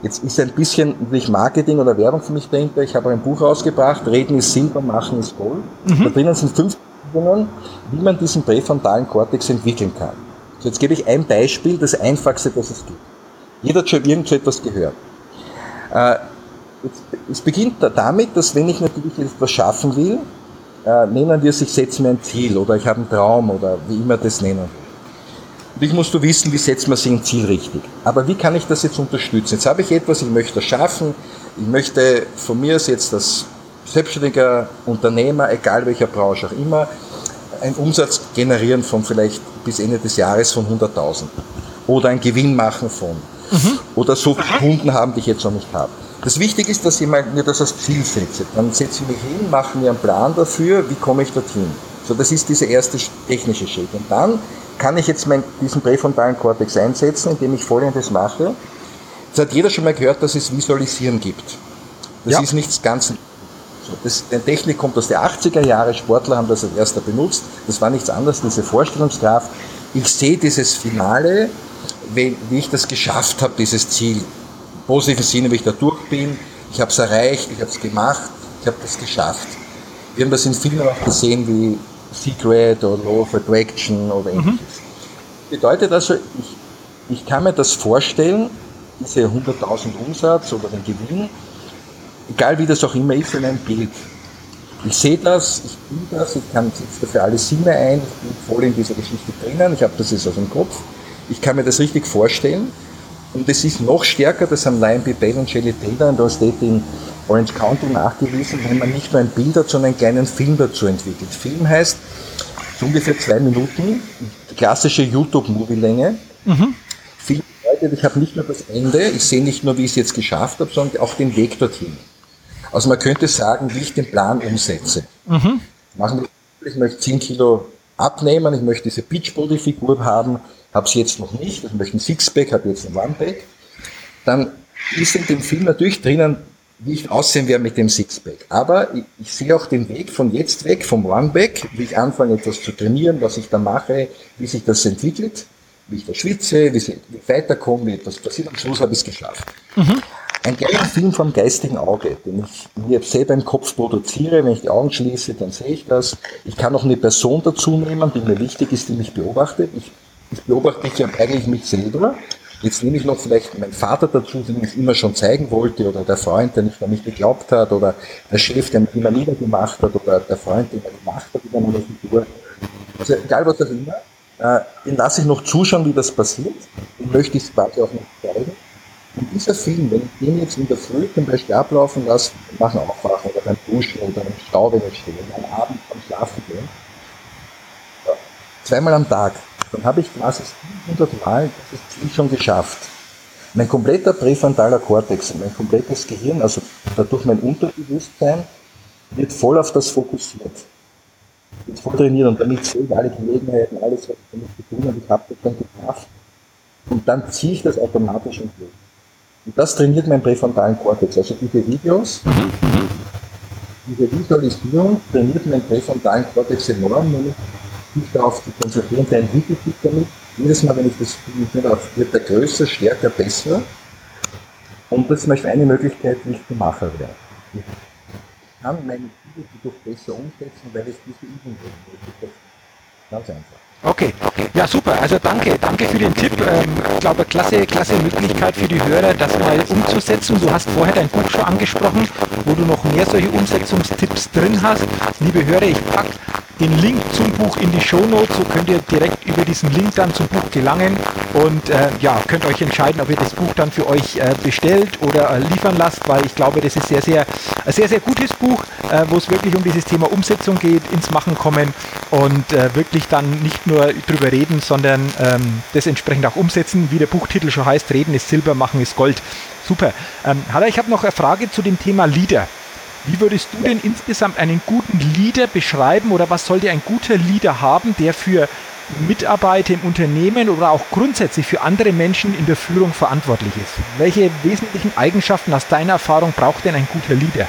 jetzt ist ein bisschen natürlich Marketing oder Werbung für mich dahinter. Ich habe ein Buch rausgebracht, Reden ist Silber, Machen ist Gold. Mhm. Da drinnen sind fünf Übungen, wie man diesen präfrontalen Kortex entwickeln kann. So, jetzt gebe ich ein Beispiel, das einfachste, das es gibt. Jeder hat schon irgendwo etwas gehört. Äh, es beginnt damit, dass wenn ich natürlich etwas schaffen will, äh, nennen wir es, ich setze mir ein Ziel oder ich habe einen Traum oder wie immer das nennen. Natürlich musst du wissen, wie setzt man sich ein Ziel richtig. Aber wie kann ich das jetzt unterstützen? Jetzt habe ich etwas, ich möchte das schaffen. Ich möchte von mir aus jetzt als selbstständiger Unternehmer, egal welcher Branche auch immer, einen Umsatz generieren von vielleicht bis Ende des Jahres von 100.000. Oder einen Gewinn machen von. Mhm. Oder so viele Kunden haben, die ich jetzt noch nicht habe. Das Wichtige ist, dass ich mir das als Ziel setze. Dann setze ich mich hin, mache mir einen Plan dafür, wie komme ich dorthin. So, das ist dieser erste technische Schritt. Und dann kann ich jetzt mein, diesen präfrontalen Kortex einsetzen, indem ich Folgendes mache. Das hat jeder schon mal gehört, dass es Visualisieren gibt. Das ja. ist nichts ganz das, die Technik kommt aus den 80er Jahren, Sportler haben das als erster benutzt. Das war nichts anderes, diese Vorstellungskraft. Ich sehe dieses Finale, wie, wie ich das geschafft habe, dieses Ziel. Im positiven Sinne, wie ich da durch bin. Ich habe es erreicht, ich habe es gemacht, ich habe das geschafft. Wir haben das in Filmen auch gesehen, wie Secret oder Law of Attraction oder mhm. ähnliches. Mhm. Bedeutet also, ich, ich kann mir das vorstellen, diese 100.000 Umsatz oder den Gewinn, egal wie das auch immer ist, in einem Bild. Ich sehe das, ich bin das, ich kann dafür alle Sinne ein, ich bin voll in dieser Geschichte drinnen, ich habe das jetzt aus dem Kopf, ich kann mir das richtig vorstellen. Und es ist noch stärker, das haben Lion B. Bell und Shelley Taylor in der State in Orange County nachgewiesen, wenn man nicht nur ein Bild hat, sondern einen kleinen Film dazu entwickelt. Film heißt so ungefähr zwei Minuten, klassische YouTube-Movie-Länge. Mhm. Film bedeutet, ich habe nicht nur das Ende, ich sehe nicht nur, wie ich es jetzt geschafft habe, sondern auch den Weg dorthin. Also man könnte sagen, wie ich den Plan umsetze. Mhm. Machen wir, ich möchte 10 Kilo abnehmen, ich möchte diese Beachbody-Figur haben, habe es jetzt noch nicht, ich möchte ein Sixpack, habe jetzt ein Onepack. Dann ist in dem Film natürlich drinnen, wie ich aussehen werde mit dem Sixpack. Aber ich, ich, sehe auch den Weg von jetzt weg, vom Oneback, wie ich anfange etwas zu trainieren, was ich da mache, wie sich das entwickelt, wie ich da schwitze, wie ich weiterkomme, wie etwas passiert. Am Schluss habe ich es geschafft. Mhm. Ein geiler Film vom geistigen Auge, den ich mir selber im Kopf produziere. Wenn ich die Augen schließe, dann sehe ich das. Ich kann auch eine Person dazu nehmen, die mir wichtig ist, die mich beobachtet. Ich, ich beobachte mich ja eigentlich mich selber Jetzt nehme ich noch vielleicht meinen Vater dazu, den ich immer schon zeigen wollte, oder der Freund, der nicht an mich geglaubt hat, oder der Chef, der mich immer niedergemacht hat, oder der Freund, den er gemacht hat über meine Figur. Also egal was das immer, äh, den lasse ich noch zuschauen, wie das passiert. Den möchte ich quasi auch noch zeigen. Und dieser Film, wenn ich den jetzt in der Früh zum Beispiel ablaufen lasse, machen Aufwachen oder beim Duschen oder im Stau, wenn ich stehe, am Abend am Schlafen gehen, zweimal am Tag, dann habe ich quasi 700 Mal dieses Ziel schon geschafft. Mein kompletter präfrontaler Kortex, mein komplettes Gehirn, also dadurch mein Unterbewusstsein, wird voll auf das fokussiert. Wird voll trainiert und damit sehe ich alle Gelegenheiten, alles, was ich damit zu tun habe, ich habe das dann geschafft. Und dann ziehe ich das automatisch und durch. Und das trainiert meinen präfrontalen Kortex. Also diese Videos, diese Visualisierung trainiert meinen präfrontalen Kortex enorm, nämlich sich darauf zu konzentrieren, der entwickelt sich damit. Jedes Mal, wenn ich das Film wird er größer, stärker, besser. Und das ist zum Beispiel eine Möglichkeit, wie ich zum Macher werde. Ich kann meine Ziele dadurch besser umsetzen, weil ich diese Übung habe. Ganz einfach. Okay, ja super. Also danke, danke für den Tipp. Ähm, ich glaube, klasse, klasse Möglichkeit für die Hörer, das mal umzusetzen. Du hast vorher dein Buch schon angesprochen, wo du noch mehr solche Umsetzungstipps drin hast. Liebe Hörer, ich packe den Link zum Buch in die Shownotes, so könnt ihr direkt über diesen Link dann zum Buch gelangen und äh, ja, könnt euch entscheiden, ob ihr das Buch dann für euch äh, bestellt oder äh, liefern lasst, weil ich glaube, das ist sehr, sehr, ein sehr, sehr gutes Buch, äh, wo es wirklich um dieses Thema Umsetzung geht, ins Machen kommen und äh, wirklich dann nicht nur drüber reden, sondern ähm, das entsprechend auch umsetzen, wie der Buchtitel schon heißt, Reden ist Silber, Machen ist Gold. Super. Ähm, Halla, ich habe noch eine Frage zu dem Thema Leader. Wie würdest du denn insgesamt einen guten Leader beschreiben oder was sollte ein guter Leader haben, der für Mitarbeiter im Unternehmen oder auch grundsätzlich für andere Menschen in der Führung verantwortlich ist? Welche wesentlichen Eigenschaften aus deiner Erfahrung braucht denn ein guter Leader?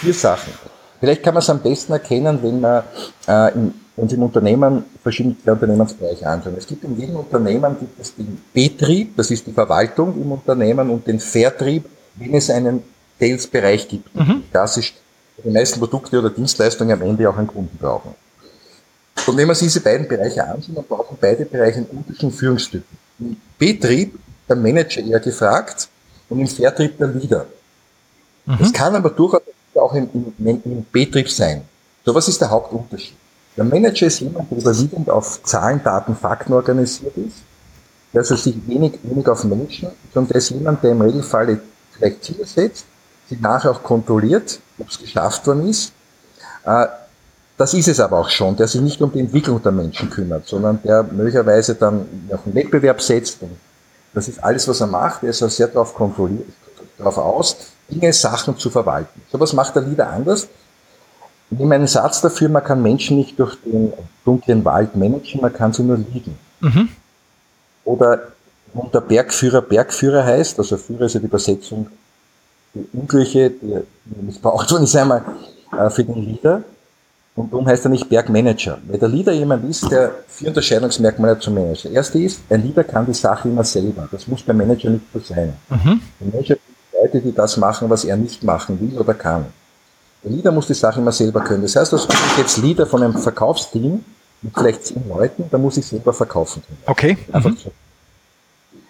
Vier Sachen. Vielleicht kann man es am besten erkennen, wenn man äh, in, uns im Unternehmen verschiedene Unternehmensbereiche anschauen. Es gibt in jedem Unternehmen gibt es den Betrieb, das ist die Verwaltung im Unternehmen, und den Vertrieb, wenn es einen Sales-Bereich gibt. Mhm. Das ist die meisten Produkte oder Dienstleistungen am Ende auch einen Kunden brauchen. Und wenn man sich diese beiden Bereiche anschaut, dann brauchen beide Bereiche einen unterschiedlichen Führungstypen. Im Betrieb der Manager eher gefragt und im Vertrieb der Leader. Mhm. Das kann aber durchaus auch im, im, im Betrieb sein. So, was ist der Hauptunterschied? Der Manager ist jemand, der überwiegend auf Zahlen, Daten, Fakten organisiert ist. Der also sich wenig, wenig auf Menschen, sondern der ist jemand, der im Regelfall vielleicht Ziele setzt, sie nachher auch kontrolliert, ob es geschafft worden ist. Äh, das ist es aber auch schon, der sich nicht um die Entwicklung der Menschen kümmert, sondern der möglicherweise dann auf einen Wettbewerb setzt. Das ist alles, was er macht. Er ist auch sehr darauf kontrolliert, darauf aus, Dinge, Sachen zu verwalten. So was macht der Leader anders. Ich nehme einen Satz dafür, man kann Menschen nicht durch den dunklen Wald managen, man kann sie nur liegen. Mhm. Oder und der Bergführer Bergführer heißt, also Führer ist ja die Übersetzung die Übliche, die missbraucht worden ist einmal äh, für den Leader. Und darum heißt er nicht Bergmanager. Weil der Leader jemand ist, der vier Unterscheidungsmerkmale zum Manager. Der erste ist, ein Leader kann die Sache immer selber. Das muss beim Manager nicht so sein. Mhm. Der Manager sind Leute, die das machen, was er nicht machen will oder kann. Der Leader muss die Sache immer selber können. Das heißt, dass ich jetzt Leader von einem Verkaufsteam mit vielleicht zehn Leuten, da muss ich selber verkaufen können. Okay. Mhm.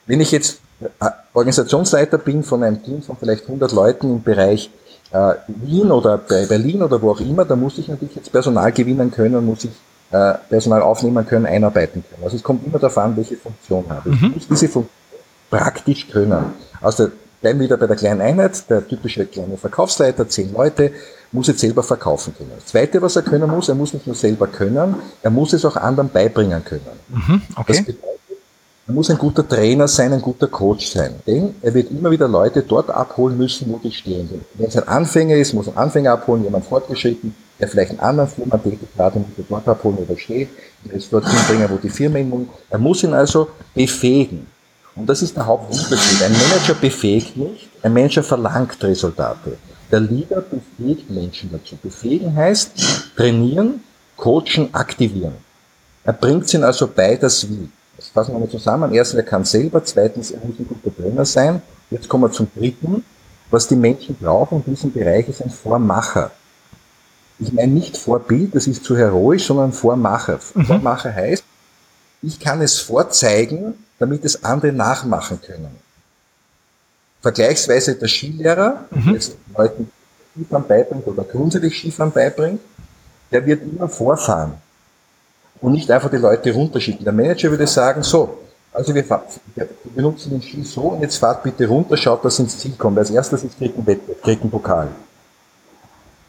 Wenn ich jetzt äh, Organisationsleiter bin von einem Team von vielleicht 100 Leuten im Bereich äh, Wien oder bei Berlin oder wo auch immer, da muss ich natürlich jetzt Personal gewinnen können, muss ich äh, Personal aufnehmen können, einarbeiten können. Also es kommt immer darauf an, welche Funktion habe ich. Mhm. Ich muss diese Funktion praktisch können. Also bleiben wieder bei der kleinen Einheit, der typische kleine Verkaufsleiter, zehn Leute, muss jetzt selber verkaufen können. Das Zweite, was er können muss, er muss nicht nur selber können, er muss es auch anderen beibringen können. Mhm, okay. Das bedeutet, er muss ein guter Trainer sein, ein guter Coach sein. Denn er wird immer wieder Leute dort abholen müssen, wo die stehen. Wenn es ein Anfänger ist, muss ein Anfänger abholen, jemand fortgeschritten, der vielleicht einen anderen Firma tätig hat, muss er dort abholen, wo er steht, er ist dort hinbringen, wo die Firma ihn muss. Er muss ihn also befähigen. Und das ist der Hauptunterschied. Ein Manager befähigt nicht, ein Manager verlangt Resultate. Der Leader befähigt Menschen dazu. Befähigen heißt trainieren, coachen, aktivieren. Er bringt ihnen also bei, das Wie. Das fassen wir mal zusammen. Erstens, er kann selber. Zweitens, er muss ein guter Trainer sein. Jetzt kommen wir zum dritten. Was die Menschen brauchen in diesem Bereich ist ein Vormacher. Ich meine nicht Vorbild, das ist zu heroisch, sondern Vormacher. Mhm. Vormacher heißt, ich kann es vorzeigen, damit es andere nachmachen können. Vergleichsweise der Skilehrer, mhm. der Leuten Skifahren beibringt oder grundsätzlich Skifahren beibringt, der wird immer vorfahren und nicht einfach die Leute runterschicken. Der Manager würde sagen, so, also wir, wir benutzen den Ski so und jetzt fahrt bitte runter, schaut, dass ihr ins Ziel kommt. Als erstes ist kriegt ein Wettbewerb, kriegt ein Pokal.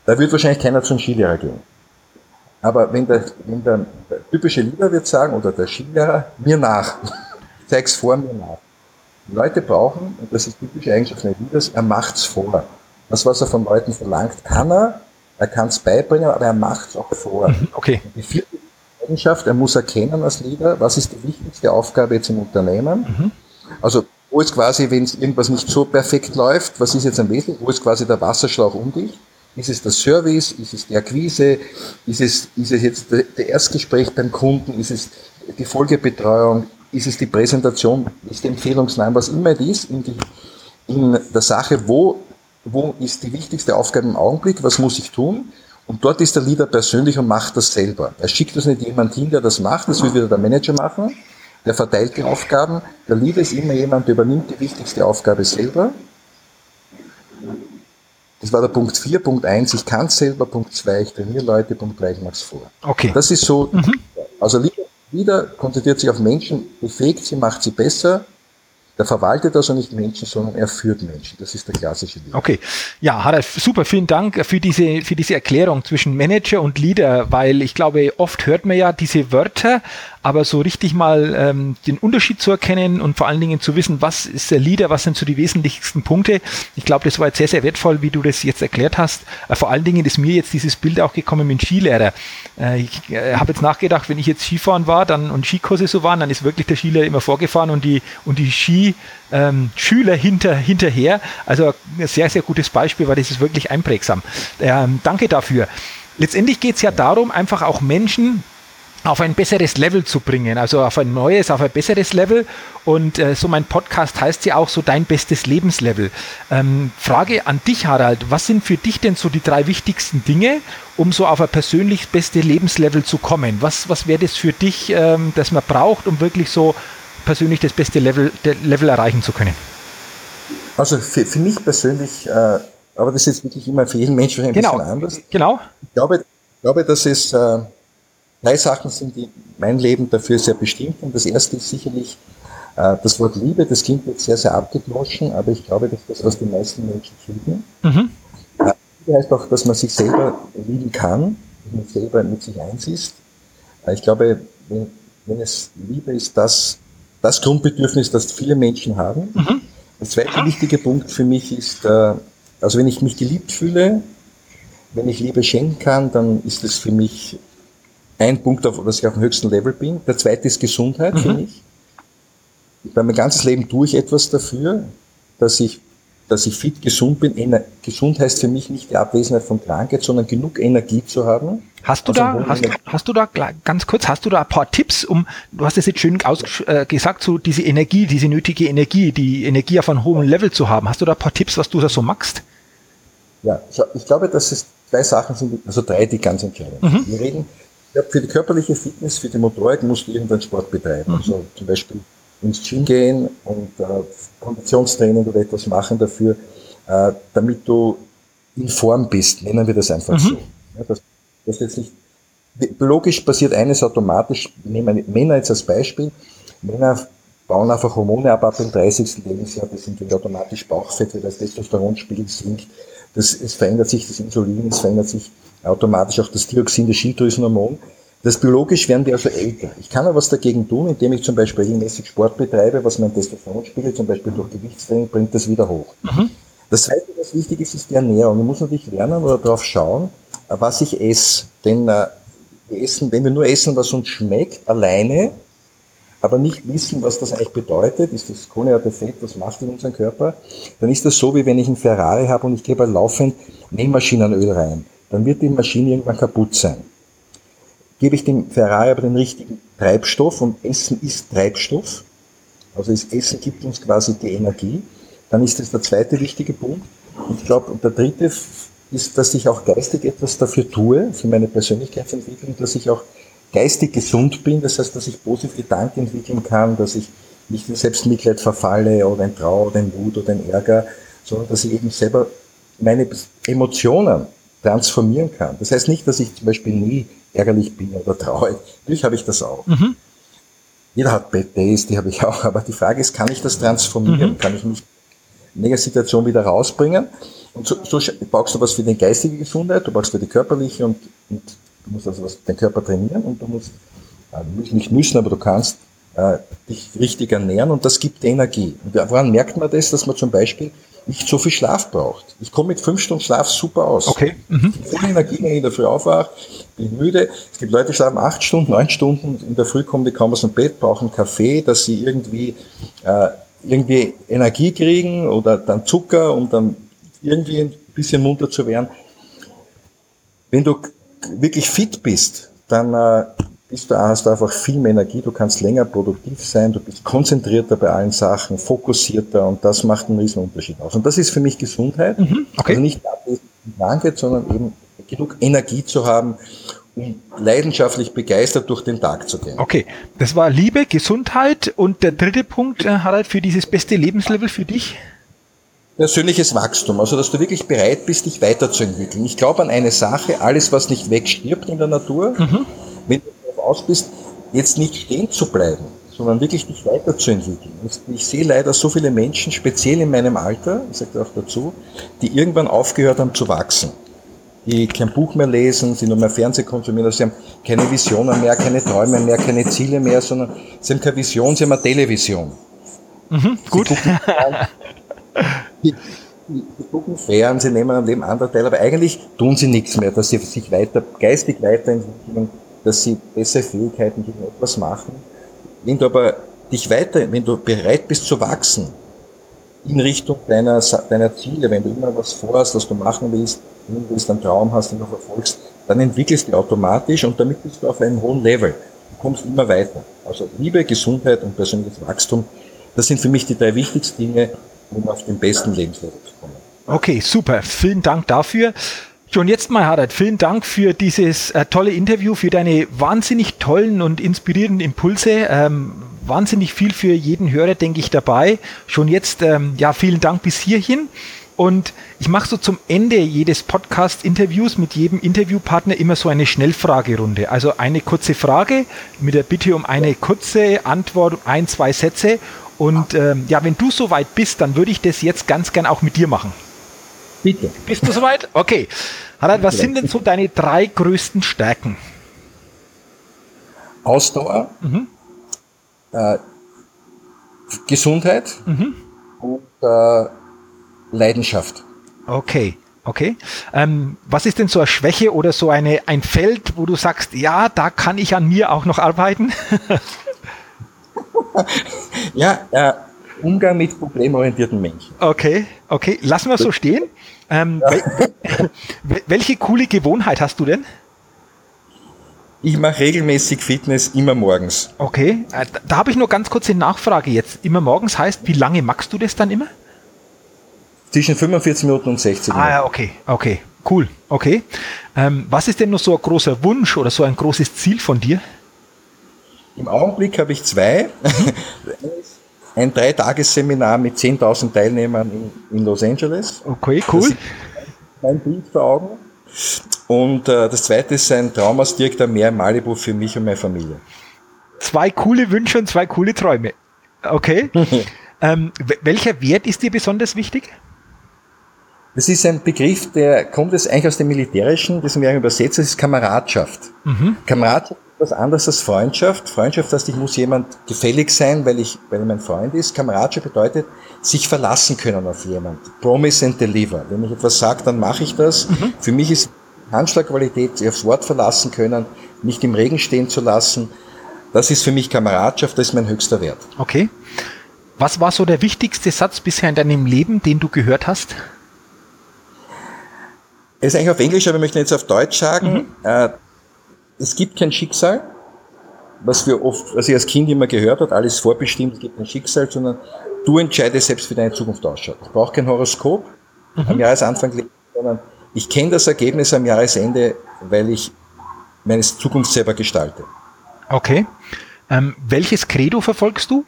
Da wird wahrscheinlich keiner zum Skilehrer gehen. Aber wenn der, wenn der, der typische Leader wird sagen, oder der Skilehrer, mir nach. Zeig's vor, mir nach. Die Leute brauchen, und das ist typische Eigenschaft eines Leaders, er macht's vor. Das, was er von Leuten verlangt, kann er, er kann es beibringen, aber er macht's auch vor. Mhm, okay. Und die vierte Eigenschaft, er muss erkennen als Leader, was ist die wichtigste Aufgabe jetzt im Unternehmen. Mhm. Also wo ist quasi, wenn es irgendwas nicht so perfekt läuft, was ist jetzt am Wesentlichen, wo ist quasi der Wasserschlauch undicht? Ist es der Service? Ist es die Akquise? Ist es, ist es jetzt der Erstgespräch beim Kunden? Ist es die Folgebetreuung? Ist es die Präsentation? Ist die Empfehlungsnahme? Was immer es ist in, die, in der Sache, wo, wo ist die wichtigste Aufgabe im Augenblick? Was muss ich tun? Und dort ist der Leader persönlich und macht das selber. Er schickt das nicht jemand hin, der das macht, das will wieder der Manager machen, der verteilt die Aufgaben. Der Leader ist immer jemand, der übernimmt die wichtigste Aufgabe selber. Das war der Punkt 4. Punkt 1, ich kann es selber. Punkt 2, ich trainiere Leute. Punkt 3, ich mache es vor. Okay. Das ist so, mhm. also wieder, konzentriert sich auf Menschen, befähigt sie, macht sie besser der verwaltet also nicht Menschen, sondern er führt Menschen. Das ist der klassische Leader. Okay. Ja, Harald, super. Vielen Dank für diese, für diese Erklärung zwischen Manager und Leader, weil ich glaube, oft hört man ja diese Wörter, aber so richtig mal ähm, den Unterschied zu erkennen und vor allen Dingen zu wissen, was ist der Leader, was sind so die wesentlichsten Punkte. Ich glaube, das war jetzt sehr, sehr wertvoll, wie du das jetzt erklärt hast. Äh, vor allen Dingen ist mir jetzt dieses Bild auch gekommen mit dem Skilehrer. Äh, ich äh, habe jetzt nachgedacht, wenn ich jetzt Skifahren war dann und Skikurse so waren, dann ist wirklich der Skilehrer immer vorgefahren und die, und die Ski ähm, Schüler hinter, hinterher. Also ein sehr, sehr gutes Beispiel, weil das ist wirklich einprägsam. Ähm, danke dafür. Letztendlich geht es ja darum, einfach auch Menschen auf ein besseres Level zu bringen, also auf ein neues, auf ein besseres Level. Und äh, so mein Podcast heißt ja auch so dein bestes Lebenslevel. Ähm, Frage an dich, Harald, was sind für dich denn so die drei wichtigsten Dinge, um so auf ein persönlich beste Lebenslevel zu kommen? Was, was wäre das für dich, ähm, das man braucht, um wirklich so persönlich das beste Level, Level erreichen zu können? Also für, für mich persönlich, äh, aber das ist wirklich immer für jeden Menschen ein genau, bisschen anders. Genau. Ich glaube, ich glaube dass es äh, Drei Sachen sind, die mein Leben dafür sehr bestimmt. Und das erste ist sicherlich äh, das Wort Liebe. Das klingt jetzt sehr, sehr abgedroschen, aber ich glaube, dass das aus den meisten Menschen kriegen. Mhm. Äh, Liebe heißt auch, dass man sich selber lieben kann, dass man selber mit sich eins ist. Äh, ich glaube, wenn, wenn es Liebe ist, das, das Grundbedürfnis, das viele Menschen haben. Mhm. Der zweite wichtige Punkt für mich ist, äh, also wenn ich mich geliebt fühle, wenn ich Liebe schenken kann, dann ist es für mich ein Punkt, auf, dass ich auf dem höchsten Level bin. Der zweite ist Gesundheit mhm. für mich. Bei mein ganzes Leben tue ich etwas dafür, dass ich, dass ich fit, gesund bin. Ener gesund heißt für mich nicht die Abwesenheit von Krankheit, sondern genug Energie zu haben. Hast du also da, hast, hast, du da ganz kurz, hast du da ein paar Tipps, um, du hast es jetzt schön äh, gesagt, so diese Energie, diese nötige Energie, die Energie auf einem hohen Level zu haben. Hast du da ein paar Tipps, was du da so magst? Ja, ich glaube, dass es zwei Sachen sind, also drei, die ganz entscheidend sind. Mhm. Wir reden ja, für die körperliche Fitness, für die Motorik musst du irgendeinen Sport betreiben. Mhm. Also zum Beispiel ins Gym gehen und äh, Konditionstraining oder etwas machen dafür, äh, damit du in Form bist. Nennen wir das einfach mhm. so. Ja, das, das jetzt nicht, biologisch passiert eines automatisch, nehmen wir Männer jetzt als Beispiel. Männer bauen einfach Hormone ab ab dem 30. Lebensjahr, das sind automatisch Bauchfett, weil das Testosteronspiegel sinkt. Das, es verändert sich das Insulin, es verändert sich automatisch auch das Dioxin, das Schilddrüsenhormon. Das biologisch werden wir also älter. Ich kann aber was dagegen tun, indem ich zum Beispiel regelmäßig Sport betreibe, was mein Testosteronspiegel zum Beispiel durch Gewichtstraining bringt das wieder hoch. Mhm. Das zweite, was wichtig ist, ist die Ernährung. Ich muss natürlich lernen oder darauf schauen, was ich esse. Denn äh, wir essen, wenn wir nur essen, was uns schmeckt, alleine, aber nicht wissen, was das eigentlich bedeutet, ist das Kohlenhydrate Fett, was macht in unserem Körper, dann ist das so, wie wenn ich einen Ferrari habe und ich gebe laufend Nähmaschinenöl rein dann wird die Maschine irgendwann kaputt sein. Gebe ich dem Ferrari aber den richtigen Treibstoff und Essen ist Treibstoff, also das Essen gibt uns quasi die Energie, dann ist das der zweite wichtige Punkt. Und ich glaube, der dritte ist, dass ich auch geistig etwas dafür tue, für meine Persönlichkeitsentwicklung, dass ich auch geistig gesund bin, das heißt, dass ich positive Gedanken entwickeln kann, dass ich nicht in Selbstmitleid verfalle oder in Trauer oder in Wut oder in Ärger, sondern dass ich eben selber meine Emotionen transformieren kann. Das heißt nicht, dass ich zum Beispiel nie ärgerlich bin oder traurig. Natürlich habe ich das auch. Mhm. Jeder hat Bad Days, die habe ich auch. Aber die Frage ist, kann ich das transformieren? Mhm. Kann ich mich in der Situation wieder rausbringen? Und so, so brauchst du was für die geistige Gesundheit, du brauchst für die körperliche und, und du musst also was den Körper trainieren und du musst, äh, nicht müssen, aber du kannst äh, dich richtig ernähren und das gibt Energie. Und woran merkt man das, dass man zum Beispiel nicht so viel Schlaf braucht. Ich komme mit fünf Stunden Schlaf super aus. Okay. Mhm. Volle Energie, wenn ich in der Früh aufwache, bin müde. Es gibt Leute, die schlafen acht Stunden, neun Stunden, in der Früh kommen die kaum aus dem Bett, brauchen Kaffee, dass sie irgendwie, äh, irgendwie Energie kriegen oder dann Zucker, um dann irgendwie ein bisschen munter zu werden. Wenn du wirklich fit bist, dann äh, bist du, hast du einfach viel mehr Energie, du kannst länger produktiv sein, du bist konzentrierter bei allen Sachen, fokussierter und das macht einen riesen Unterschied aus. Und das ist für mich Gesundheit. Mhm, okay. Also nicht Krankheit, sondern eben genug Energie zu haben, um leidenschaftlich begeistert durch den Tag zu gehen. Okay, das war Liebe, Gesundheit und der dritte Punkt, äh, Harald, für dieses beste Lebenslevel für dich? persönliches Wachstum, also dass du wirklich bereit bist, dich weiterzuentwickeln. Ich glaube an eine Sache, alles, was nicht wegstirbt in der Natur, mhm. wenn du aus bist, jetzt nicht stehen zu bleiben, sondern wirklich dich weiterzuentwickeln. Ich sehe leider so viele Menschen, speziell in meinem Alter, ich sage auch dazu, die irgendwann aufgehört haben zu wachsen. Die kein Buch mehr lesen, sie nur mehr Fernsehen konsumieren, also sie haben keine Visionen mehr, keine Träume mehr, keine Ziele mehr, sondern sie haben keine Vision, sie haben eine Television. Mhm, gut. die, die, gucken fern, sie nehmen am Leben andere Teil, aber eigentlich tun sie nichts mehr, dass sie sich weiter, geistig weiterentwickeln, dass sie bessere Fähigkeiten gegen etwas machen. Wenn du aber dich weiter, wenn du bereit bist zu wachsen, in Richtung deiner, deiner Ziele, wenn du immer was vorhast, was du machen willst, wenn du einen Traum hast, den du verfolgst, dann entwickelst du automatisch und damit bist du auf einem hohen Level. Du kommst immer weiter. Also Liebe, Gesundheit und persönliches Wachstum, das sind für mich die drei wichtigsten Dinge, um auf den besten Lebenslevel zu kommen. Okay, super. Vielen Dank dafür. Schon jetzt mal, Harald, vielen Dank für dieses äh, tolle Interview, für deine wahnsinnig tollen und inspirierenden Impulse. Ähm, wahnsinnig viel für jeden Hörer, denke ich, dabei. Schon jetzt, ähm, ja, vielen Dank bis hierhin. Und ich mache so zum Ende jedes Podcast-Interviews mit jedem Interviewpartner immer so eine Schnellfragerunde. Also eine kurze Frage mit der Bitte um eine kurze Antwort, ein, zwei Sätze. Und ähm, ja, wenn du soweit bist, dann würde ich das jetzt ganz gern auch mit dir machen. Bitte. Bist du soweit? Okay. Harald, was sind denn so deine drei größten Stärken? Ausdauer, mhm. äh, Gesundheit mhm. und äh, Leidenschaft. Okay. Okay. Ähm, was ist denn so eine Schwäche oder so eine, ein Feld, wo du sagst, ja, da kann ich an mir auch noch arbeiten? ja, äh, Umgang mit problemorientierten Menschen. Okay, okay. Lassen wir so stehen. Ähm, ja. wel welche coole Gewohnheit hast du denn? Ich mache regelmäßig Fitness immer morgens. Okay, äh, da, da habe ich nur ganz kurze Nachfrage jetzt. Immer morgens heißt, wie lange machst du das dann immer? Zwischen 45 Minuten und 60 Minuten. Ah ja, okay, okay, cool, okay. Ähm, was ist denn noch so ein großer Wunsch oder so ein großes Ziel von dir? Im Augenblick habe ich zwei. ein Dreitagesseminar mit 10.000 Teilnehmern in, Los Angeles. Okay, cool. Mein Bild vor Augen. Und äh, das zweite ist ein Traumausdirektor mehr Malibu für mich und meine Familie. Zwei coole Wünsche und zwei coole Träume. Okay. ähm, welcher Wert ist dir besonders wichtig? Das ist ein Begriff, der kommt jetzt eigentlich aus dem Militärischen, das wir übersetzt, das ist Kameradschaft. Mhm. Kameradschaft was anderes als Freundschaft. Freundschaft heißt, ich muss jemand gefällig sein, weil ich, weil er mein Freund ist. Kameradschaft bedeutet, sich verlassen können auf jemand. Promise and deliver. Wenn ich etwas sage, dann mache ich das. Mhm. Für mich ist Handschlagqualität, sich aufs Wort verlassen können, nicht im Regen stehen zu lassen. Das ist für mich Kameradschaft, das ist mein höchster Wert. Okay. Was war so der wichtigste Satz bisher in deinem Leben, den du gehört hast? Er ist eigentlich auf Englisch, aber ich möchte jetzt auf Deutsch sagen. Mhm. Äh, es gibt kein Schicksal, was wir oft, was ich als Kind immer gehört hat, alles vorbestimmt, es gibt kein Schicksal, sondern du entscheidest selbst, wie deine Zukunft ausschaut. Ich brauche kein Horoskop mhm. am Jahresanfang, sondern ich kenne das Ergebnis am Jahresende, weil ich meine Zukunft selber gestalte. Okay. Ähm, welches Credo verfolgst du?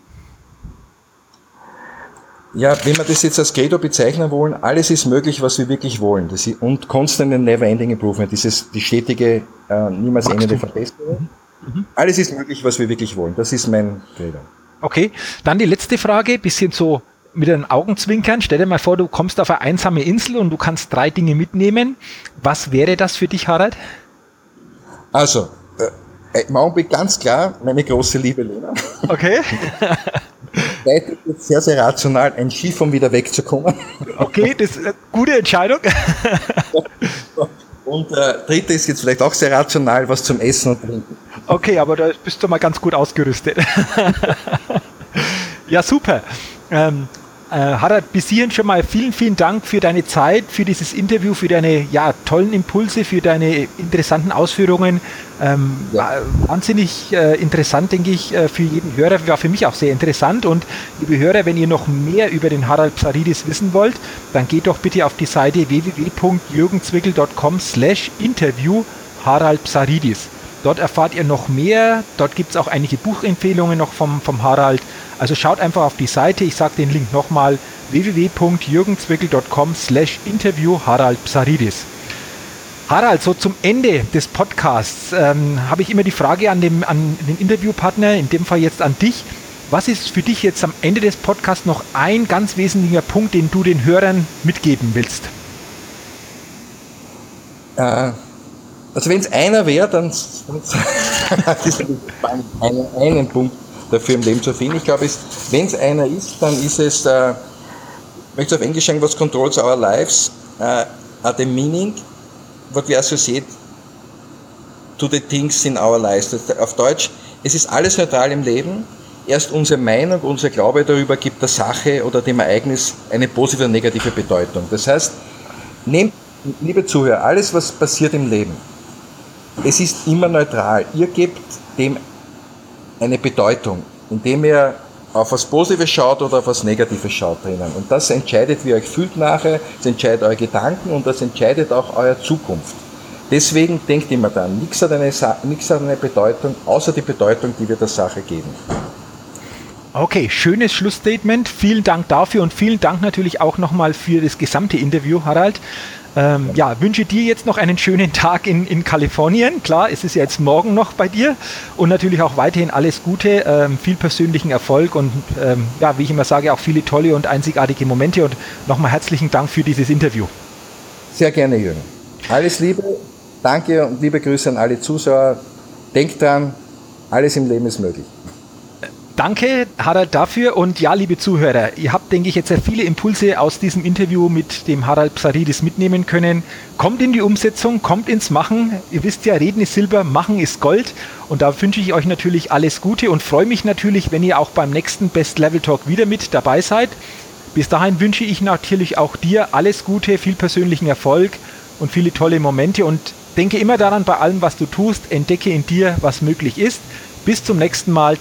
Ja, wenn wir das jetzt als Credo bezeichnen wollen, alles ist möglich, was wir wirklich wollen. Das ist, und constant and never ending improvement, dieses, die stetige, äh, niemals endende Verbesserung. Mhm. Mhm. Alles ist möglich, was wir wirklich wollen. Das ist mein Credo. Okay, dann die letzte Frage, bisschen so mit den Augenzwinkern. Stell dir mal vor, du kommst auf eine einsame Insel und du kannst drei Dinge mitnehmen. Was wäre das für dich, Harald? Also, äh, im Augenblick ganz klar meine große Liebe Lena. Okay. Zweitens ist sehr, sehr rational, ein Schiff, um wieder wegzukommen. Okay, das ist eine gute Entscheidung. Und äh, dritte ist jetzt vielleicht auch sehr rational, was zum Essen und Trinken. Okay, aber da bist du mal ganz gut ausgerüstet. ja, super. Ähm, äh, Harald, bis hierhin schon mal vielen, vielen Dank für deine Zeit, für dieses Interview, für deine ja, tollen Impulse, für deine interessanten Ausführungen. Ähm, ja. Wahnsinnig äh, interessant, denke ich, äh, für jeden Hörer. War für mich auch sehr interessant. Und liebe Hörer, wenn ihr noch mehr über den Harald Psaridis wissen wollt, dann geht doch bitte auf die Seite www.jürgenzwickel.com slash interview Harald Psaridis. Dort erfahrt ihr noch mehr. Dort gibt es auch einige Buchempfehlungen noch vom, vom Harald. Also schaut einfach auf die Seite, ich sage den Link nochmal, www.jürgenzwickel.com slash interview Harald Psaridis. Harald, so zum Ende des Podcasts ähm, habe ich immer die Frage an, dem, an den Interviewpartner, in dem Fall jetzt an dich. Was ist für dich jetzt am Ende des Podcasts noch ein ganz wesentlicher Punkt, den du den Hörern mitgeben willst? Äh, also wenn es einer wäre, dann einen, einen Punkt dafür im Leben zu finden. Ich glaube, wenn es einer ist, dann ist es, äh, ich möchte auf Englisch sagen, was controls our lives, uh, are the meaning, what we associate to the things in our lives. Auf Deutsch, es ist alles neutral im Leben. Erst unsere Meinung, unser Glaube darüber gibt der Sache oder dem Ereignis eine positive oder negative Bedeutung. Das heißt, nehmt, liebe Zuhörer, alles, was passiert im Leben, es ist immer neutral. Ihr gebt dem eine Bedeutung, indem ihr auf was Positives schaut oder auf was Negatives schaut drinnen. Und das entscheidet, wie ihr euch fühlt nachher, das entscheidet eure Gedanken und das entscheidet auch eure Zukunft. Deswegen denkt immer dann, nichts hat, eine, nichts hat eine Bedeutung, außer die Bedeutung, die wir der Sache geben. Okay, schönes Schlussstatement. Vielen Dank dafür und vielen Dank natürlich auch nochmal für das gesamte Interview, Harald. Ähm, ja, wünsche dir jetzt noch einen schönen Tag in, in Kalifornien. Klar, es ist ja jetzt morgen noch bei dir und natürlich auch weiterhin alles Gute, ähm, viel persönlichen Erfolg und ähm, ja, wie ich immer sage, auch viele tolle und einzigartige Momente und nochmal herzlichen Dank für dieses Interview. Sehr gerne, Jürgen. Alles Liebe, danke und liebe Grüße an alle Zuschauer. Denkt dran, alles im Leben ist möglich. Danke, Harald, dafür. Und ja, liebe Zuhörer, ihr habt, denke ich, jetzt sehr viele Impulse aus diesem Interview mit dem Harald Psaridis mitnehmen können. Kommt in die Umsetzung, kommt ins Machen. Ihr wisst ja, Reden ist Silber, Machen ist Gold. Und da wünsche ich euch natürlich alles Gute und freue mich natürlich, wenn ihr auch beim nächsten Best Level Talk wieder mit dabei seid. Bis dahin wünsche ich natürlich auch dir alles Gute, viel persönlichen Erfolg und viele tolle Momente. Und denke immer daran, bei allem, was du tust, entdecke in dir, was möglich ist. Bis zum nächsten Mal.